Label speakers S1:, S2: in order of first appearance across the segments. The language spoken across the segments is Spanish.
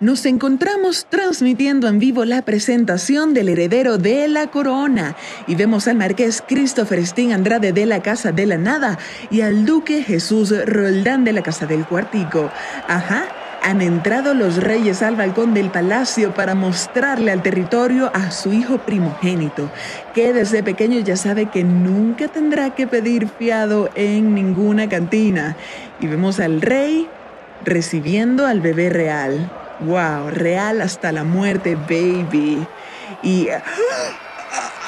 S1: nos encontramos transmitiendo en vivo la presentación del heredero de la corona y vemos al marqués Christopher Steen Andrade de la Casa de la Nada y al duque Jesús Roldán de la Casa del Cuartico. Ajá. Han entrado los reyes al balcón del palacio para mostrarle al territorio a su hijo primogénito, que desde pequeño ya sabe que nunca tendrá que pedir fiado en ninguna cantina. Y vemos al rey recibiendo al bebé real. Wow, real hasta la muerte, baby. Y ¡ah!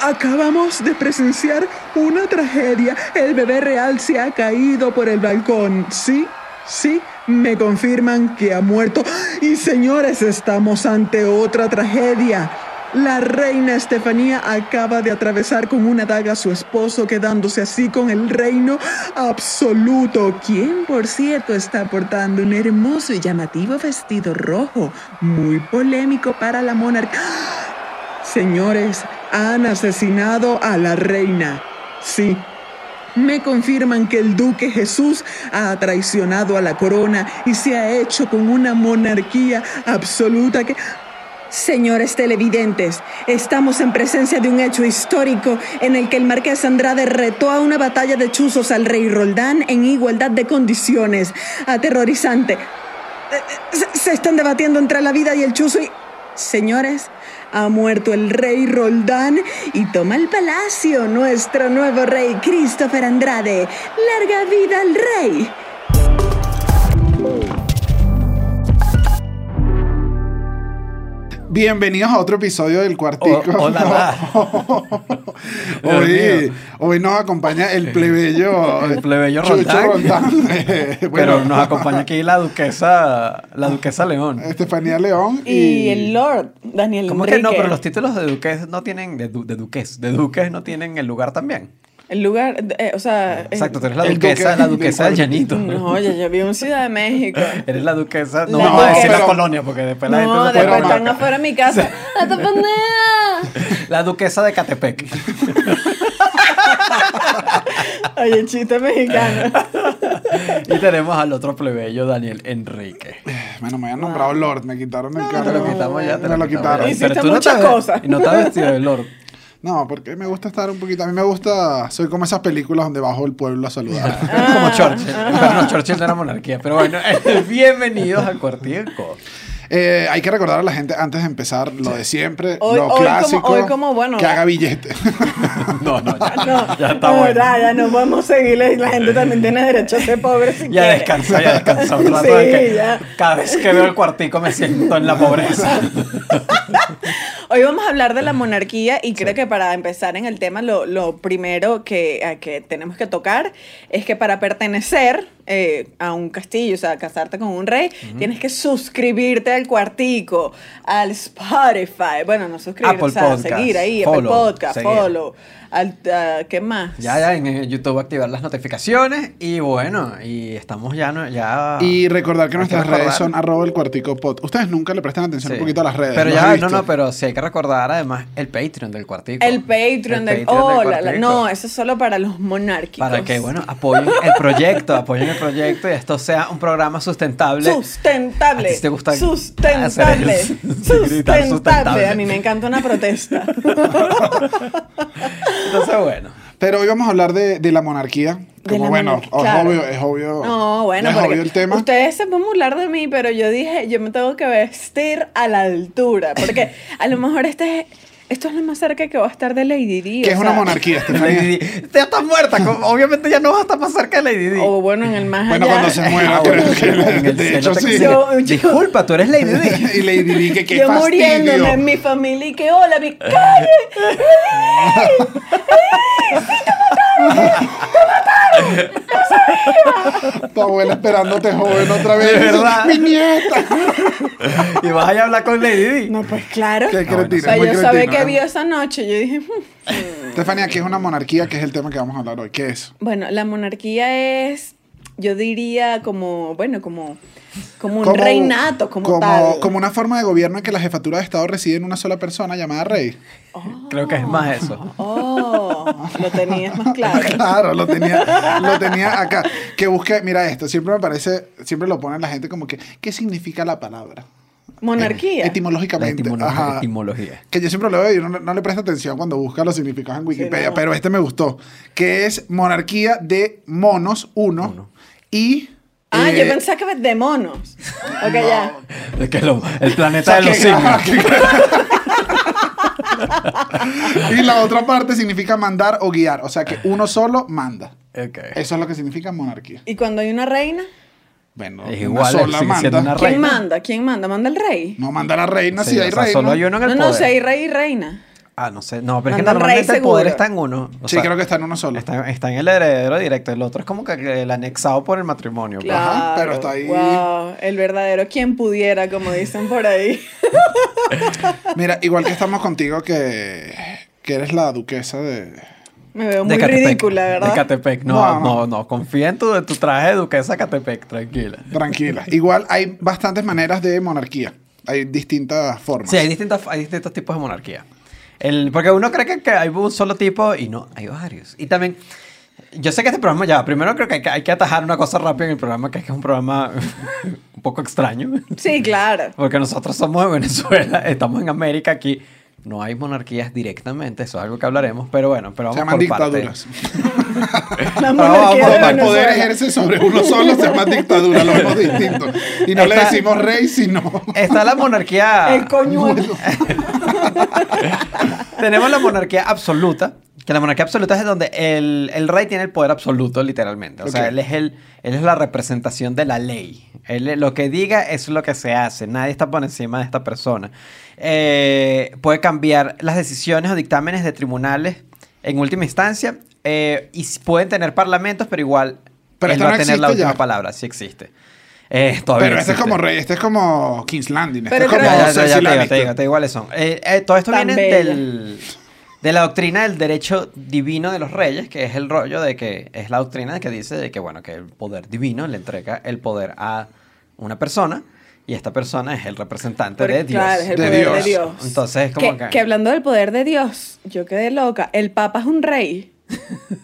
S1: acabamos de presenciar una tragedia. El bebé real se ha caído por el balcón. Sí, sí, me confirman que ha muerto. Y señores, estamos ante otra tragedia. La reina Estefanía acaba de atravesar con una daga a su esposo, quedándose así con el reino absoluto, quien por cierto está portando un hermoso y llamativo vestido rojo, muy polémico para la monarquía. Señores, han asesinado a la reina. Sí, me confirman que el duque Jesús ha traicionado a la corona y se ha hecho con una monarquía absoluta que... Señores televidentes, estamos en presencia de un hecho histórico en el que el marqués Andrade retó a una batalla de chuzos al rey Roldán en igualdad de condiciones. Aterrorizante. Eh, eh, Se, están debatiendo entre la vida y el chuzo y... Señores, ha muerto el rey Roldán y toma el palacio nuestro nuevo rey Christopher Andrade. Larga vida al rey.
S2: Bienvenidos a otro episodio del Cuartico.
S3: Hola,
S2: hoy, nos acompaña el plebeyo.
S3: El plebeyo
S2: Chucho
S3: Roldán.
S2: Roldán. Eh,
S3: Pero nos acompaña aquí la duquesa, la duquesa León.
S2: Estefanía León y,
S4: Y el Lord, Daniel
S3: ¿Cómo que no?
S4: Enrique.
S3: Pero los títulos de duques no tienen, de, du- de duques, de duques no tienen el lugar también.
S4: El lugar, eh, o sea...
S3: Exacto, tú eres la duquesa,
S2: duque
S3: la duquesa
S2: del
S3: llanito.
S4: No, ya, ya vivo en Ciudad de México.
S3: Eres la duquesa, no vamos a decir la colonia porque después la gente
S4: No, después están afuera de mi casa.
S3: La duquesa de Catepec.
S4: Oye, chiste mexicano.
S3: y tenemos al otro plebeyo, Daniel Enrique.
S2: Bueno, me habían nombrado Lord, me quitaron el
S3: Te
S2: cargo.
S3: lo quitamos ya, te
S2: Me
S3: lo,
S2: lo quitaron.
S3: ya.
S4: Hiciste
S3: Pero tú no
S4: muchas
S3: te
S4: cosas.
S3: Y no estás vestido de lord.
S2: No, porque me gusta estar un poquito. A mí me gusta. Soy como esas películas donde bajo el pueblo a saludar.
S3: Como Churchill. Pero no, Churchill no era monarquía. Pero bueno, bienvenidos al cuartico.
S2: Eh, hay que recordar a la gente antes de empezar lo de siempre,
S4: Hoy-
S2: lo
S4: hoy como-
S2: clásico.
S4: hoy como, bueno,
S2: que haga billete.
S3: No, no, ya,
S4: No,
S3: ya está
S4: de
S3: bueno.
S4: verdad, ya no podemos seguirle. La gente también tiene derecho a ser pobre si
S3: Ya descansa, ya descansa un rato.
S4: Sí,
S3: de que
S4: ya.
S3: Cada vez que veo el cuartico me siento en la pobreza.
S4: Hoy vamos a hablar de la monarquía y creo que para empezar en el tema lo, lo primero que, que tenemos que tocar es que para pertenecer eh, a un castillo, o sea, casarte con un rey, tienes que suscribirte al cuartico, al Spotify, bueno, no suscribirte,
S3: Apple
S4: o sea,
S3: Podcast,
S4: seguir ahí,
S3: follow,
S4: Apple Podcast,
S3: seguir.
S4: follow, al, ah, ¿qué más?
S3: Ya, ya en YouTube activar las notificaciones. Y bueno, y estamos ya. no- ya
S2: Y recordar que
S3: Hay
S2: nuestras
S3: recordar.
S2: redes son arroba el cuartico pod. Ustedes nunca le prestan atención
S3: Sí.
S2: un poquito a las redes.
S3: Pero
S2: ¿los
S3: ya, no, no, pero sí hay que recordar además el Patreon del cuartico.
S4: El Patreon
S3: El
S4: del...
S3: Patreon
S4: Oh,
S3: del
S4: la- la-
S3: Cuartico.
S4: no, eso es solo para los monárquicos.
S3: Para que, bueno, apoyen el proyecto, apoyen el proyecto y esto sea un programa sustentable.
S4: Sustentable.
S3: ¿A ti te gusta
S4: sustentable.
S3: hacer
S4: sustentable.
S3: sustentable?
S4: A mí me encanta una protesta.
S3: Entonces, bueno.
S2: Pero hoy vamos a hablar de, de la monarquía.
S4: De
S2: Como
S4: la
S2: bueno,
S4: monarquía,
S2: es obvio, es obvio.
S4: No, bueno,
S2: es
S4: porque
S2: obvio el tema.
S4: ustedes se pueden burlar de mí, pero yo dije, yo me tengo que vestir a la altura. Porque a lo mejor este es- esto es lo más cerca que va a estar de Lady Di.
S2: que es una
S4: sea,
S2: monarquía, Estefanía.
S3: Lady Di. Ya está muerta. Obviamente ya no vas a estar más cerca de Lady Di.
S4: O bueno, en el más
S2: Bueno,
S4: allá.
S2: cuando se muera,
S3: Ah,
S2: creo que
S3: el
S2: de hecho
S3: te
S2: sí.
S4: Yo- yo-
S3: Disculpa, tú eres Lady Di.
S2: y Lady Di, que qué
S4: yo
S2: fastidio.
S4: muriéndome en mi familia y que hola, mi calle.
S2: Tu abuela esperándote joven otra vez.
S3: De verdad.
S2: Mi nieta.
S3: Y vas a ir a hablar con Lady Di.
S4: No, pues claro.
S2: Qué
S4: O
S2: cretino,
S4: sea,
S2: muy
S4: yo sabía que vio esa noche. Yo dije, "Hmm".
S2: Estefanía, ¿qué es una monarquía? Que es el tema que vamos a hablar hoy. ¿Qué es?
S4: bueno, la monarquía es, yo diría como, bueno, como, como un
S2: Como-
S4: reinato, como,
S2: como,
S4: tal.
S2: como una forma de gobierno en que la jefatura de Estado reside en una sola persona llamada rey.
S3: Creo que es más eso.
S4: Oh, lo tenías más claro.
S2: Claro, lo tenía, lo tenía acá. Que busque, mira esto, siempre me parece, siempre lo pone la gente como que, ¿qué significa la palabra?
S4: Monarquía.
S2: Etimológicamente.
S3: La etimolo-
S2: Ajá.
S3: etimología.
S2: Que yo siempre lo veo y no, no le presta atención cuando busca los significados en Wikipedia,
S4: no.
S2: pero este me gustó. Que es monarquía de monos, uno,
S3: Uno.
S2: y.
S4: Ah,
S2: eh,
S4: yo pensaba que de monos. Ok, ya.
S3: Es que lo- el
S2: o
S3: planeta
S2: sea,
S3: de los simios.
S2: y la otra parte significa mandar o guiar. O sea que uno solo manda.
S3: Ok.
S2: Eso es lo que significa monarquía.
S4: ¿Y cuando hay una reina?
S2: Bueno,
S3: Es
S2: una
S3: igual,
S2: sola
S3: siendo
S2: manda.
S3: una
S4: ¿Quién manda? ¿Quién manda? ¿Manda el rey?
S2: No manda la reina
S3: Sí,
S2: si hay
S3: o sea,
S2: reina.
S3: solo hay uno en el
S4: No,
S3: poder.
S4: no, si hay rey y reina.
S3: Ah, no sé. No, pero es que normalmente el poder
S4: seguro.
S3: está en uno. O
S2: Sí,
S3: sea,
S2: creo que está en uno solo.
S3: Está, está en el heredero directo. El otro es como que el anexado por el matrimonio. pues.
S4: Claro.
S2: Ajá, pero está ahí.
S4: Wow, el verdadero quien pudiera, como dicen por ahí.
S2: Mira, igual que estamos contigo que, que eres la duquesa de...
S4: Me veo muy
S3: De Catepec.
S4: ridícula, ¿verdad?
S3: De Catepec. No,
S2: No,
S3: no,
S2: no.
S3: no. Confía en tu, tu traje de duquesa Catepec. Tranquila.
S2: Tranquila. Igual hay bastantes maneras de monarquía. Hay distintas formas.
S3: Sí, hay distintos, hay distintos tipos de monarquía. El, porque uno cree que, que hay un solo tipo y no, hay varios. Y también, yo sé que este programa ya, primero creo que hay, que hay que atajar una cosa rápida en el programa, que es que es un programa un poco extraño.
S4: Sí, claro.
S3: Porque nosotros somos de Venezuela, estamos en América, aquí no hay monarquías directamente, eso es algo que hablaremos, pero bueno, pero
S2: Se
S3: vamos
S2: llaman
S3: por
S2: dictaduras.
S4: La
S3: Pero
S4: monarquía
S3: vamos,
S2: el poder ejerce sobre uno solo se llama dictadura, lo vemos distinto. Y no le
S3: Está-
S2: decimos rey, sino...
S3: Está la monarquía...
S4: El coñuelo.
S3: Tenemos la monarquía absoluta, que la monarquía absoluta es donde el, el rey tiene el poder absoluto, literalmente. O sea,
S2: Ok.
S3: él es, el, él es la representación de la ley. Él, lo que diga es lo que se hace. Nadie está por encima de esta persona. Eh, puede cambiar las decisiones o dictámenes de tribunales en última instancia. eh, y pueden tener parlamentos, pero igual
S2: Pero
S3: él
S2: esto
S3: va a
S2: no
S3: tener la
S2: existe
S3: última
S2: ya.
S3: palabra. Sí existe. Eh, todavía
S2: Pero este es
S3: existe.
S2: como rey, este es como King's Landing. Este
S4: Pero
S2: es como
S3: Ya, ya, ya, te digo, te digo, te digo cuáles son. Eh, eh, todo esto
S4: Tan
S3: viene
S4: bella.
S3: del, de la doctrina del derecho divino de los reyes, que es el rollo de que es la doctrina que dice de que, bueno, que el poder divino le entrega el poder a una persona y esta persona es el representante
S4: Porque,
S3: de Dios.
S4: Claro, es el
S2: De
S4: poder
S2: Dios.
S4: de Dios.
S3: Entonces, es como
S4: que,
S3: que...
S4: que hablando del poder de Dios, yo quedé loca. El Papa es un rey.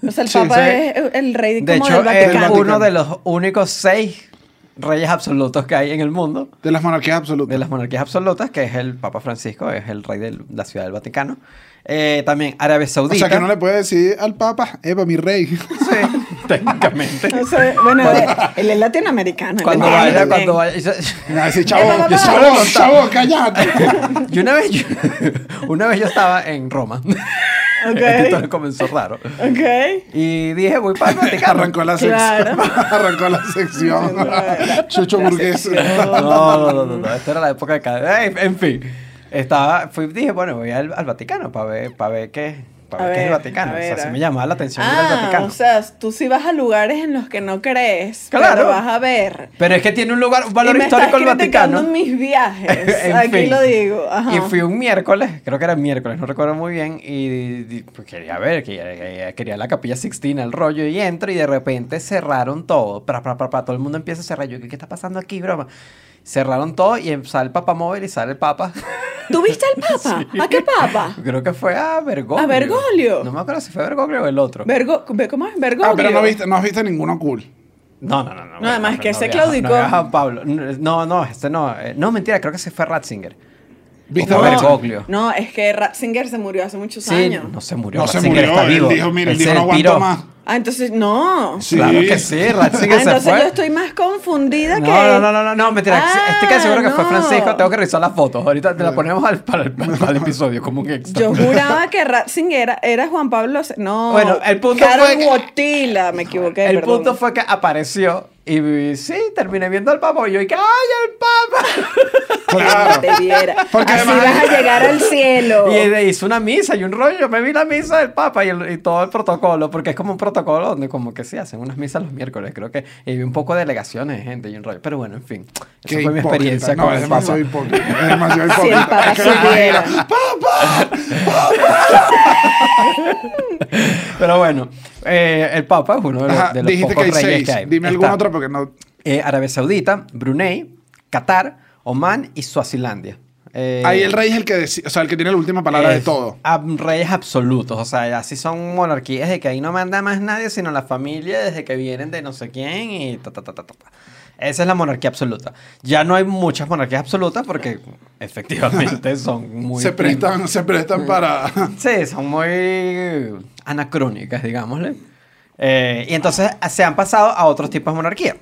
S4: O sea, el
S2: Sí,
S4: Papa
S3: sí.
S4: es el rey
S3: de
S4: como
S3: hecho,
S4: del
S3: es
S4: Vaticano.
S3: uno de los únicos seis reyes absolutos que hay en el mundo.
S2: De las monarquías absolutas.
S3: de las monarquías absolutas, que es el Papa Francisco, es el rey de la ciudad del Vaticano. Eh, también Arabia
S2: O
S3: Saudita.
S2: sea que no le puede decir al Papa, Eva, mi rey.
S3: Sí, técnicamente.
S4: No sé, bueno, él, es latinoamericano.
S3: cuando vaya,
S4: también.
S3: cuando vaya.
S2: Chavo, chavo, chavo, cállate.
S3: Y una vez yo, una vez yo estaba en Roma.
S4: Ok.
S3: Esto me comenzó raro.
S4: Ok.
S3: Y dije, voy para el Vaticano.
S2: Arrancó la sección.
S4: Claro.
S2: Arrancó la sección. Chucho burgués.
S3: No, no, no, no, no, Esta era la época de cada. En fin. Estaba, fui, dije, bueno, voy al, al Vaticano para ver, para ver qué, para ver, qué es el
S4: ver,
S3: Vaticano.
S4: a
S3: o
S4: ver,
S3: sea, sí
S4: ver.
S3: me llamaba la atención ir al
S4: Ah,
S3: Vaticano.
S4: o sea, tú sí vas a lugares en los que no crees,
S3: Claro.
S4: pero vas a ver.
S3: Pero es que tiene un lugar, un valor
S4: y me
S3: histórico el
S4: estás criticando
S3: Vaticano.
S4: mis viajes.
S3: En
S4: Aquí
S3: fin.
S4: lo digo. Ajá.
S3: Y fui un miércoles, creo que era miércoles, no recuerdo muy bien, y, y, pues, quería ver, quería, quería- la capilla Sixtina, el rollo, y entro y de repente cerraron todo. Pra, pra, pra, todo el mundo empieza a cerrar. Yo, ¿qué, qué está pasando aquí, broma? Cerraron todo y em- sale el papamóvil y sale el papa.
S4: ¿Tú viste al Papa? ¿A qué Papa?
S3: creo que fue a Bergoglio.
S4: ¿A Bergoglio?
S3: No me acuerdo si fue Bergoglio o el otro.
S4: Vergo, ve- ¿Cómo es? Bergoglio.
S2: Ah, pero no viste, no has visto ninguno cool.
S3: No, no, no. No,
S4: No, además que ese claudicó.
S3: No, Pablo. No, no, este no. eh, No, mentira, creo que ese fue Ratzinger.
S4: No, es que Ratzinger se murió hace muchos
S3: Sí,
S4: años.
S3: no se murió.
S2: No se
S3: Ratzinger
S2: murió.
S3: está
S2: Él
S3: vivo.
S2: dijo, mira, él
S3: se
S2: dijo, no aguanto más.
S4: Ah, entonces no.
S2: Sí.
S3: Claro que sí, Ratzinger
S4: Ah,
S3: se
S4: entonces
S3: fue.
S4: yo estoy más confundida
S3: No,
S4: que.
S3: no, no, no, no, no, mentira.
S4: Ah,
S3: estoy casi seguro que fue. Francisco. Tengo que revisar las fotos. Ahorita te la ponemos al, para, el, para el episodio como un extra.
S4: Yo juraba que Ratzinger era, era Juan Pablo. No.
S3: Bueno, el punto
S4: Karol
S3: fue que-
S4: Wojtyla, me equivoqué.
S3: el
S4: perdón.
S3: punto fue que apareció y sí, terminé viendo al Papa y yo ¡ay, el Papa!
S2: Claro.
S4: Te viera.
S2: Porque
S4: Así
S2: además-
S4: vas a llegar al cielo.
S3: Y hizo una misa y un rollo. Yo me vi la misa del Papa y, el- y todo el protocolo, porque es como un protocolo donde como que sí hacen unas misas los miércoles, creo que. Y vi un poco de delegaciones de gente y un rollo. Pero bueno, en fin. Esa
S2: Qué
S3: fue mi experiencia
S2: No,
S3: con
S2: es
S3: Papa.
S2: demasiado hipócrita. Es demasiado
S4: Si el
S2: hipócrita.
S4: Papa
S2: Es que me
S4: supiera.
S2: imagino,
S3: Pero bueno, eh, el Papa es uno de los,
S2: Ajá,
S3: de los
S2: dijiste que hay
S3: reyes
S2: seis.
S3: que hay.
S2: Dime algún
S3: Está,
S2: otro porque no.
S3: eh, Arabia Saudita, Brunei, Qatar, Oman y Suazilandia. Eh,
S2: Ahí el rey es el que deci- o sea, el que tiene la última palabra de
S3: es
S2: todo.
S3: ab- reyes absolutos, o sea, así son monarquías de que ahí no manda más nadie, sino la familia desde que vienen de no sé quién y ta, ta, ta, ta, ta, ta. Esa es la monarquía absoluta. Ya no hay muchas monarquías absolutas porque efectivamente son muy...
S2: se prestan, se prestan para...
S3: Sí, son muy anacrónicas, digámosle. Eh, y entonces se han pasado a otros tipos de monarquía.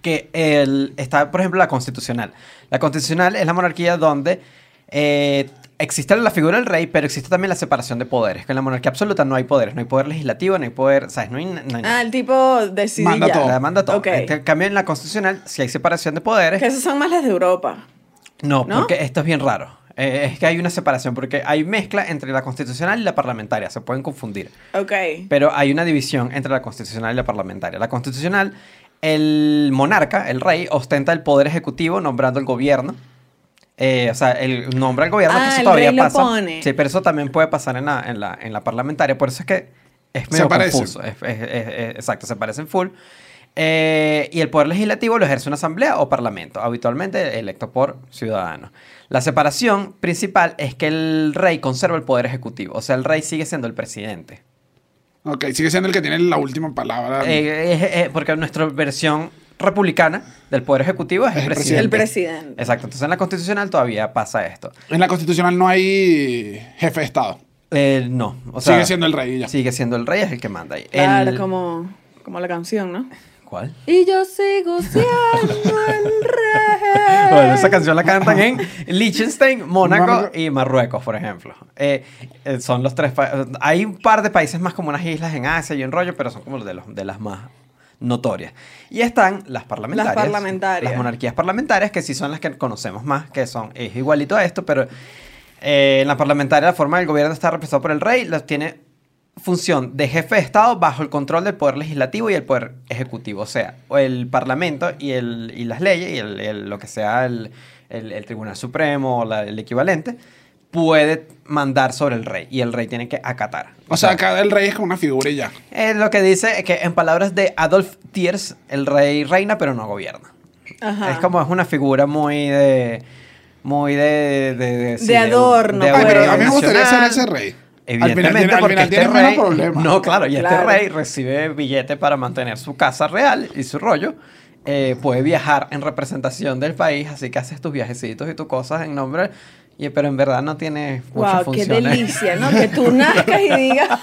S3: Que el, está, por ejemplo, la constitucional. La constitucional es la monarquía donde eh, existe la figura del rey, pero existe también la separación de poderes. Que en la monarquía absoluta no hay poderes. No hay poder legislativo, no hay poder... ¿Sabes? No hay, no hay
S4: Ah, el tipo decide
S2: Manda todo.
S3: la manda todo.
S4: Ok.
S3: En cambio, en la constitucional, si hay separación de poderes...
S4: Que esas son más las de Europa.
S3: No,
S4: ¿No?
S3: porque esto es bien raro. Eh, es que hay una separación, porque hay mezcla entre la constitucional y la parlamentaria. Se pueden confundir.
S4: Ok.
S3: Pero hay una división entre la constitucional y la parlamentaria. La constitucional, el monarca, el rey, ostenta el poder ejecutivo nombrando el gobierno. Eh, o sea, él nombra al gobierno, que
S4: Ah,
S3: eso
S4: el
S3: todavía
S4: rey lo
S3: pasa.
S4: pone.
S3: Sí, pero eso también puede pasar en la, en la, en la parlamentaria. Por eso es que es medio
S2: parecen.
S3: confuso. Es- es- es- es- exacto, se parecen full. Eh, y el poder legislativo lo ejerce una asamblea o parlamento, habitualmente electo por ciudadanos. La separación principal es que el rey conserva el poder ejecutivo, o sea, el rey sigue siendo el presidente.
S2: ok, sigue siendo el que tiene la última palabra.
S3: Eh, es- porque nuestra versión republicana del poder ejecutivo es el
S2: El
S3: presidente.
S4: El presidente.
S3: Exacto, entonces en la constitucional todavía pasa esto.
S2: En la constitucional no hay jefe de Estado.
S3: Eh, no, o sea,
S2: sigue siendo el rey ya.
S3: Sigue siendo el rey, es el que manda ahí.
S4: Claro,
S3: El-
S4: como, como la canción, ¿no?
S3: ¿Cuál?
S4: Y yo sigo siendo el rey.
S3: Bueno, esa canción la cantan en Liechtenstein, Mónaco y Marruecos, por ejemplo. Eh, eh, son los tres pa- Hay un par de países más como unas islas en Asia y en rollo, pero son como de, los, de las más notorias. Y están las parlamentarias.
S4: Las parlamentarias.
S3: Las monarquías parlamentarias, que sí son las que conocemos más, que son, es igualito a esto, pero eh, en la parlamentaria la forma del gobierno está representado por el rey, los tiene función de jefe de Estado bajo el control del poder legislativo y el poder ejecutivo. O sea, el parlamento y, el, y las leyes y el- el- lo que sea el, Tribunal Supremo o la- el equivalente puede mandar sobre el rey y el rey tiene que acatar.
S2: O sea, acá el rey es como una figura y ya.
S3: Es lo que dice que en palabras de Adolf Thiers, el rey reina pero no gobierna.
S4: Ajá.
S3: Es como es una figura muy de... Muy de... De, sí,
S4: De adorno,
S3: de-.
S2: Ay, pero a mí me gustaría ser ese rey.
S3: Evidentemente,
S2: al final, tiene- al
S3: porque
S2: final
S3: este rey. No, claro, y
S4: Claro.
S3: este rey recibe billete para mantener su casa real y su rollo. Eh, puede viajar en representación del país, así que haces tus viajecitos y tus cosas en nombre. Y, pero en verdad no tiene muchas
S4: Wow, qué delicia, ¿no? Que tú nazcas y digas,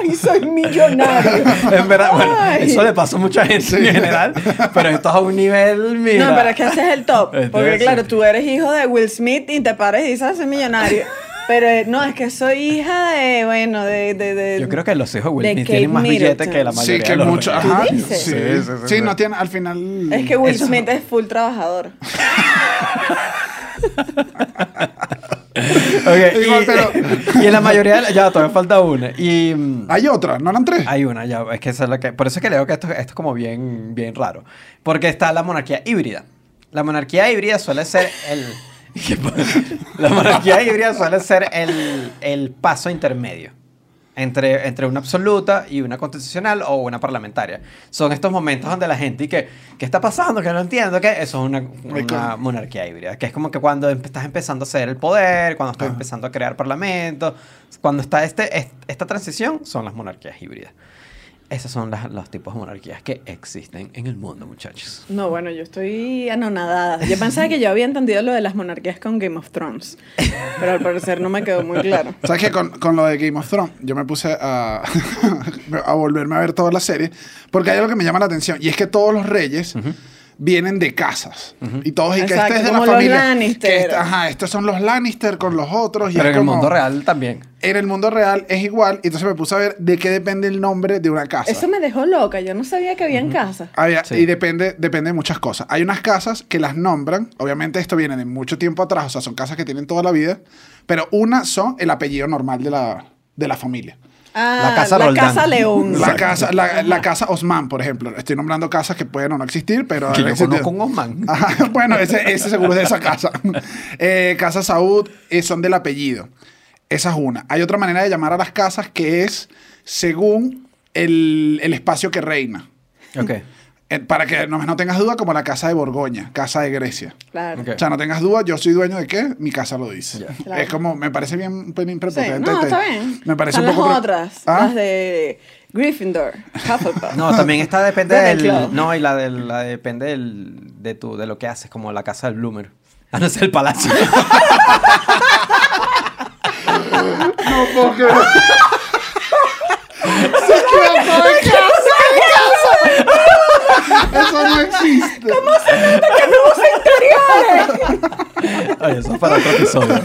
S4: ¡ay, soy millonario!
S3: en verdad, bueno, eso le pasa a mucha gente en general, pero esto es a un nivel, mira.
S4: No, pero es que ese es el top.
S3: Este
S4: Porque
S3: es-
S4: claro, tú eres hijo de Will Smith y te pares y dices, soy millonario. Pero eh, no, es que soy hija de, bueno, de... de, de-
S3: Yo creo que los hijos de Will Smith tienen más billete
S4: Middleton.
S3: que la
S2: Sí,
S3: mayoría
S2: que
S3: de los
S2: mucho. Ajá. Sí,
S3: Sí, sí, sí,
S2: sí,
S3: sí.
S2: no tiene al final.
S4: Es que Will
S3: Eso-
S4: Smith es full trabajador.
S3: Ok,
S2: Igual,
S3: y,
S2: pero-
S3: y en la mayoría, de- ya todavía falta una. Y mm,
S2: Hay otra, no eran tres.
S3: Hay una, ya, es que eso es lo que, por eso es que leo que esto, esto es como bien, bien raro. Porque está la monarquía híbrida. La monarquía híbrida suele ser el... La monarquía híbrida suele ser el, el paso intermedio entre, entre una absoluta y una constitucional o una parlamentaria. Son estos momentos donde la gente y que, ¿qué está pasando? Que no entiendo, que eso es una, una monarquía híbrida, que es como que cuando estás empezando a hacer el poder, cuando estás
S2: Ajá.
S3: empezando a crear parlamentos, cuando está este, es- esta transición, son las monarquías híbridas. Esos son las- los tipos de monarquías que existen en el mundo, muchachos.
S4: No, bueno, yo estoy anonadada. Yo pensaba que yo había entendido lo de las monarquías con Game of Thrones. Pero al parecer no me quedó muy claro.
S2: ¿Sabes qué? Con, con lo de Game of Thrones, yo me puse a, a volverme a ver toda la serie, porque hay algo que me llama la atención, y es que todos los reyes vienen de casas. Y todos, y que
S4: Exacto,
S2: este es de
S4: como
S2: la
S4: los
S2: familia.
S4: Lannister.
S2: que este- ajá, estos son los Lannister con los otros. Y
S3: Pero en el
S2: como-
S3: mundo real también.
S2: En el mundo real es igual, y entonces me puse a ver de qué depende el nombre de una casa.
S4: Eso me dejó loca. Yo no sabía que había en casa.
S2: Había-
S3: Sí.
S2: Y depende, depende de muchas cosas. Hay unas casas que las nombran, obviamente esto viene de mucho tiempo atrás, o sea, son casas que tienen toda la vida, pero una son el apellido normal de la, de la familia.
S4: Ah,
S3: La casa
S4: la
S3: Roldán.
S4: casa León.
S2: La casa, la, la casa Osman, por ejemplo. Estoy nombrando casas que pueden o no existir, pero...
S3: Que yo
S2: existido.
S3: conozco un Osman.
S2: Ajá, bueno, ese, ese seguro es de esa casa. Eh, casa Saúd eh, son del apellido. Esa es una. Hay otra manera de llamar a las casas que es según el, el espacio que reina.
S3: Ok.
S2: Eh, para que no, no tengas duda, como la casa de Borgoña, casa de Grecia.
S4: Claro.
S2: O sea, no tengas duda, yo soy dueño de qué, mi casa lo dice.
S4: Claro.
S2: Es como, me parece bien un pelín
S4: Sí,
S2: prepotente.
S4: no, está bien.
S2: Me parece
S4: Están
S2: un poco.
S4: las otras,
S2: ¿Ah?
S4: las de Gryffindor, Hufflepuff.
S3: No, también está depende del. No, y la, del, la depende del, de, tu, de lo que haces, como la casa del Bloomer. Ah, no es el palacio.
S2: No creer. Se de. Eso no existe.
S3: Ay, eso es para otro episodio.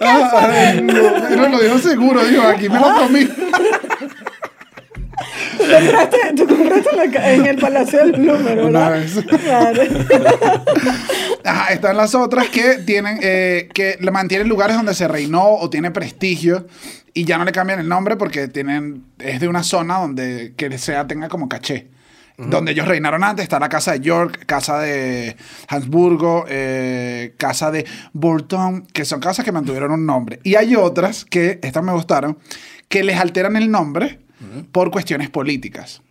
S2: Ay, no, no lo dijo seguro, dijo, aquí me lo comí.
S4: Tú compraste, tú compraste la en el Palacio del
S2: Una
S4: ¿verdad?
S2: vez.
S4: Claro.
S2: Ajá, están las otras que tienen, eh, que le mantienen lugares donde se reinó o tiene prestigio y ya no le cambian el nombre porque tienen, es de una zona donde que sea tenga como caché. Donde ellos reinaron antes, está la casa de York, casa de Habsburgo, eh, casa de Bourton, que son casas que mantuvieron un nombre. Y hay otras que, estas me gustaron, que les alteran el nombre por cuestiones políticas.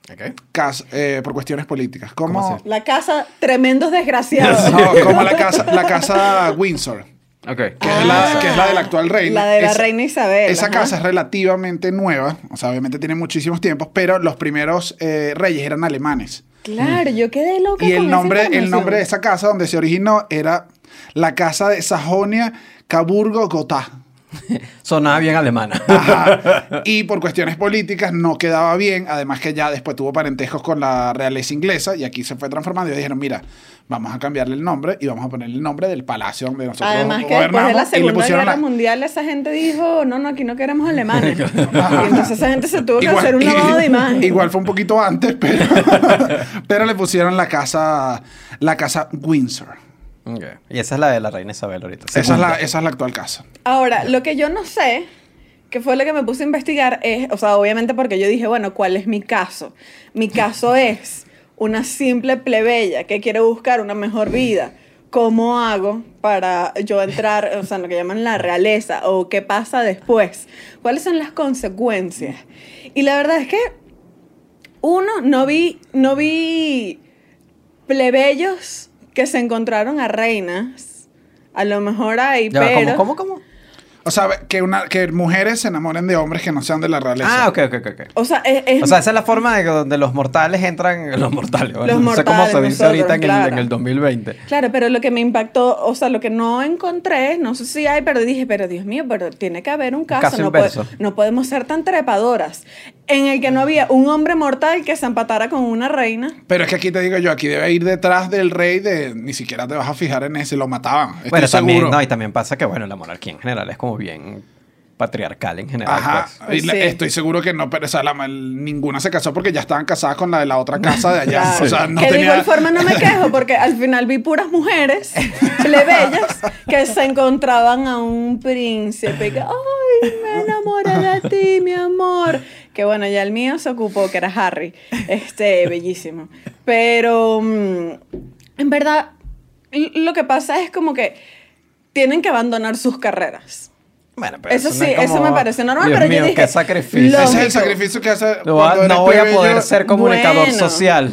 S2: Cas- eh, por cuestiones políticas. Como.
S4: La casa, tremendos desgraciados.
S2: no, como la casa, la casa Windsor.
S3: Ok.
S2: que, es la, que es la de la actual reina.
S4: La de la reina Isabel.
S2: Esa
S4: ajá.
S2: casa es relativamente nueva, o sea, obviamente tiene muchísimos tiempos, pero los primeros eh, reyes eran alemanes.
S4: Claro, yo quedé loca
S2: Y
S4: con
S2: el
S4: esa
S2: nombre, el nombre de esa casa donde se originó era la casa de Sajonia Caburgo Gotha.
S3: Sonaba bien alemana.
S2: Ajá. Y por cuestiones políticas no quedaba bien, además que ya después tuvo parentescos con la realeza inglesa y aquí se fue transformando y dijeron, mira, vamos a cambiarle el nombre y vamos a ponerle el nombre del palacio donde nosotros
S4: Además que después de la
S2: gobernamos", y le
S4: Segunda
S2: pusieron
S4: Guerra
S2: la-
S4: Mundial esa gente dijo, no, no, aquí no queremos alemanes. y entonces esa gente se tuvo que
S2: Igual-
S4: hacer un lavado de imagen.
S2: Igual fue un poquito antes, pero, pero le pusieron la casa, la casa Windsor.
S3: Ok. Y esa es la de la reina Isabel ahorita.
S2: Esa es, la, esa es la actual casa.
S4: Ahora, lo que yo no sé, que fue lo que me puse a investigar, es, o sea, obviamente porque yo dije, bueno, ¿cuál es mi caso? Mi caso es una simple plebeya que quiere buscar una mejor vida. ¿Cómo hago para yo entrar, o sea, lo que llaman la realeza, o qué pasa después? ¿Cuáles son las consecuencias? Y la verdad es que, uno, no vi, no vi plebeyos que se encontraron a reinas. A lo mejor hay,
S3: Ya
S4: pero...
S3: ¿Cómo, cómo, cómo?
S2: O sea, que, una, que mujeres se enamoren de hombres que no sean de la realeza.
S3: Ah, ok, ok, ok.
S4: O sea, es, es-
S3: O sea, esa es la forma de que donde los mortales entran. Los mortales.
S4: Los
S3: no sé cómo se
S4: mortales,
S3: dice ahorita en,
S4: nosotros,
S3: el,
S4: claro.
S3: en el 2020.
S4: Claro, pero lo que me impactó, o sea, lo que no encontré, no sé si hay, pero dije, pero Dios mío, pero tiene que haber un caso.
S3: caso
S4: no, no podemos ser tan trepadoras. En el que no había un hombre mortal que se empatara con una reina.
S2: Pero es que aquí te digo yo, aquí debe ir detrás del rey de ni siquiera te vas a fijar en ese, lo mataban. Estoy
S3: Bueno, también,
S2: seguro.
S3: no, y también pasa que, bueno, la monarquía en general es como bien patriarcal en general.
S2: Ajá,
S3: pues.
S2: y la-
S4: Sí.
S2: estoy seguro que no, pero o sea, la- ninguna se casó porque ya estaban casadas con la de la otra casa de allá.
S4: Claro.
S2: O sea, no
S4: que de igual forma no me quejo, porque al final vi puras mujeres plebeyas que se encontraban a un príncipe. Que, Ay, me enamoré de ti, mi amor. Que bueno, ya el mío se ocupó, que era Harry. Este, bellísimo. Pero mm, en verdad, lo que pasa es como que tienen que abandonar sus carreras.
S3: Bueno, pero
S4: Eso
S3: no
S4: sí,
S3: es
S4: eso
S3: como-
S4: me pareció normal,
S3: Dios
S4: pero yo
S3: mío,
S4: dije,
S3: qué sacrificio.
S2: Ese es el sacrificio que hace
S3: No, no voy a poder ser comunicador
S4: Bueno.
S3: social.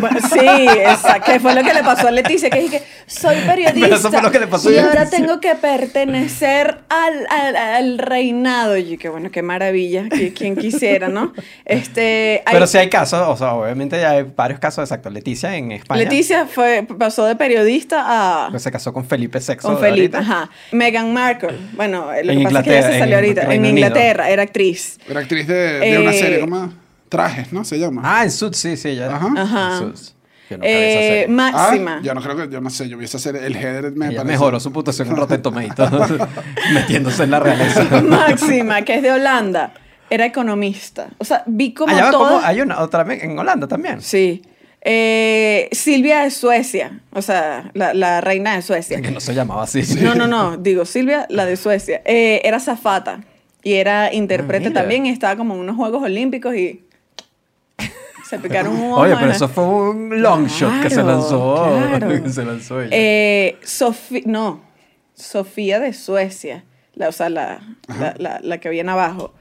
S4: Bueno, sí, exacto. Que fue lo que le pasó a Leticia, que dije, soy periodista.
S3: Pero eso fue lo que le pasó a
S4: Y ahora
S3: Leticia.
S4: tengo que pertenecer al, al, al reinado. Y yo, qué bueno, qué maravilla. que- Quien quisiera, ¿no? Este, hay-
S3: Pero sí hay casos, o sea, obviamente ya hay varios casos, exacto. Leticia en España.
S4: Leticia fue, pasó de periodista a...
S3: que se casó con Felipe VI.
S4: Con Felipe,
S3: ahorita.
S4: ajá. Meghan Markle. Bueno, lo
S3: En
S4: que pasa es que
S3: Inglaterra,
S4: se salió
S3: en
S4: ahorita.
S3: Reino
S4: En
S3: Unido.
S4: Inglaterra, era actriz.
S2: Era actriz de, de una
S4: Eh,
S2: serie como Trajes, ¿no? Se llama.
S3: Ah, en Suits, sí, sí, ya.
S2: Ajá.
S4: Ajá.
S3: En Suits. Esa
S4: Eh,
S3: serie.
S2: Ah,
S4: Máxima.
S2: yo no creo que, yo no sé, yo esa serie, el header me
S3: Ella
S2: parece.
S3: mejoró su puntuación en Rotten Tomatoes, metiéndose en la realeza.
S4: Máxima, que es de Holanda, era economista. O sea, vi como
S3: Allá como- hay una otra en Holanda también.
S4: Sí. Eh, Silvia de Suecia, o sea, la, la reina de Suecia.
S3: Que no se llamaba así.
S4: No, no, no, digo Silvia, la de Suecia. Eh, era zafata y era intérprete
S3: Ah,
S4: también y estaba como en unos Juegos Olímpicos y se picaron un ojo.
S3: Oye, pero eso fue un long shot que se lanzó.
S4: claro.
S3: que se lanzó ella.
S4: Eh, Sofía, no, Sofía de Suecia, la, o sea, la, la, la- la que viene abajo.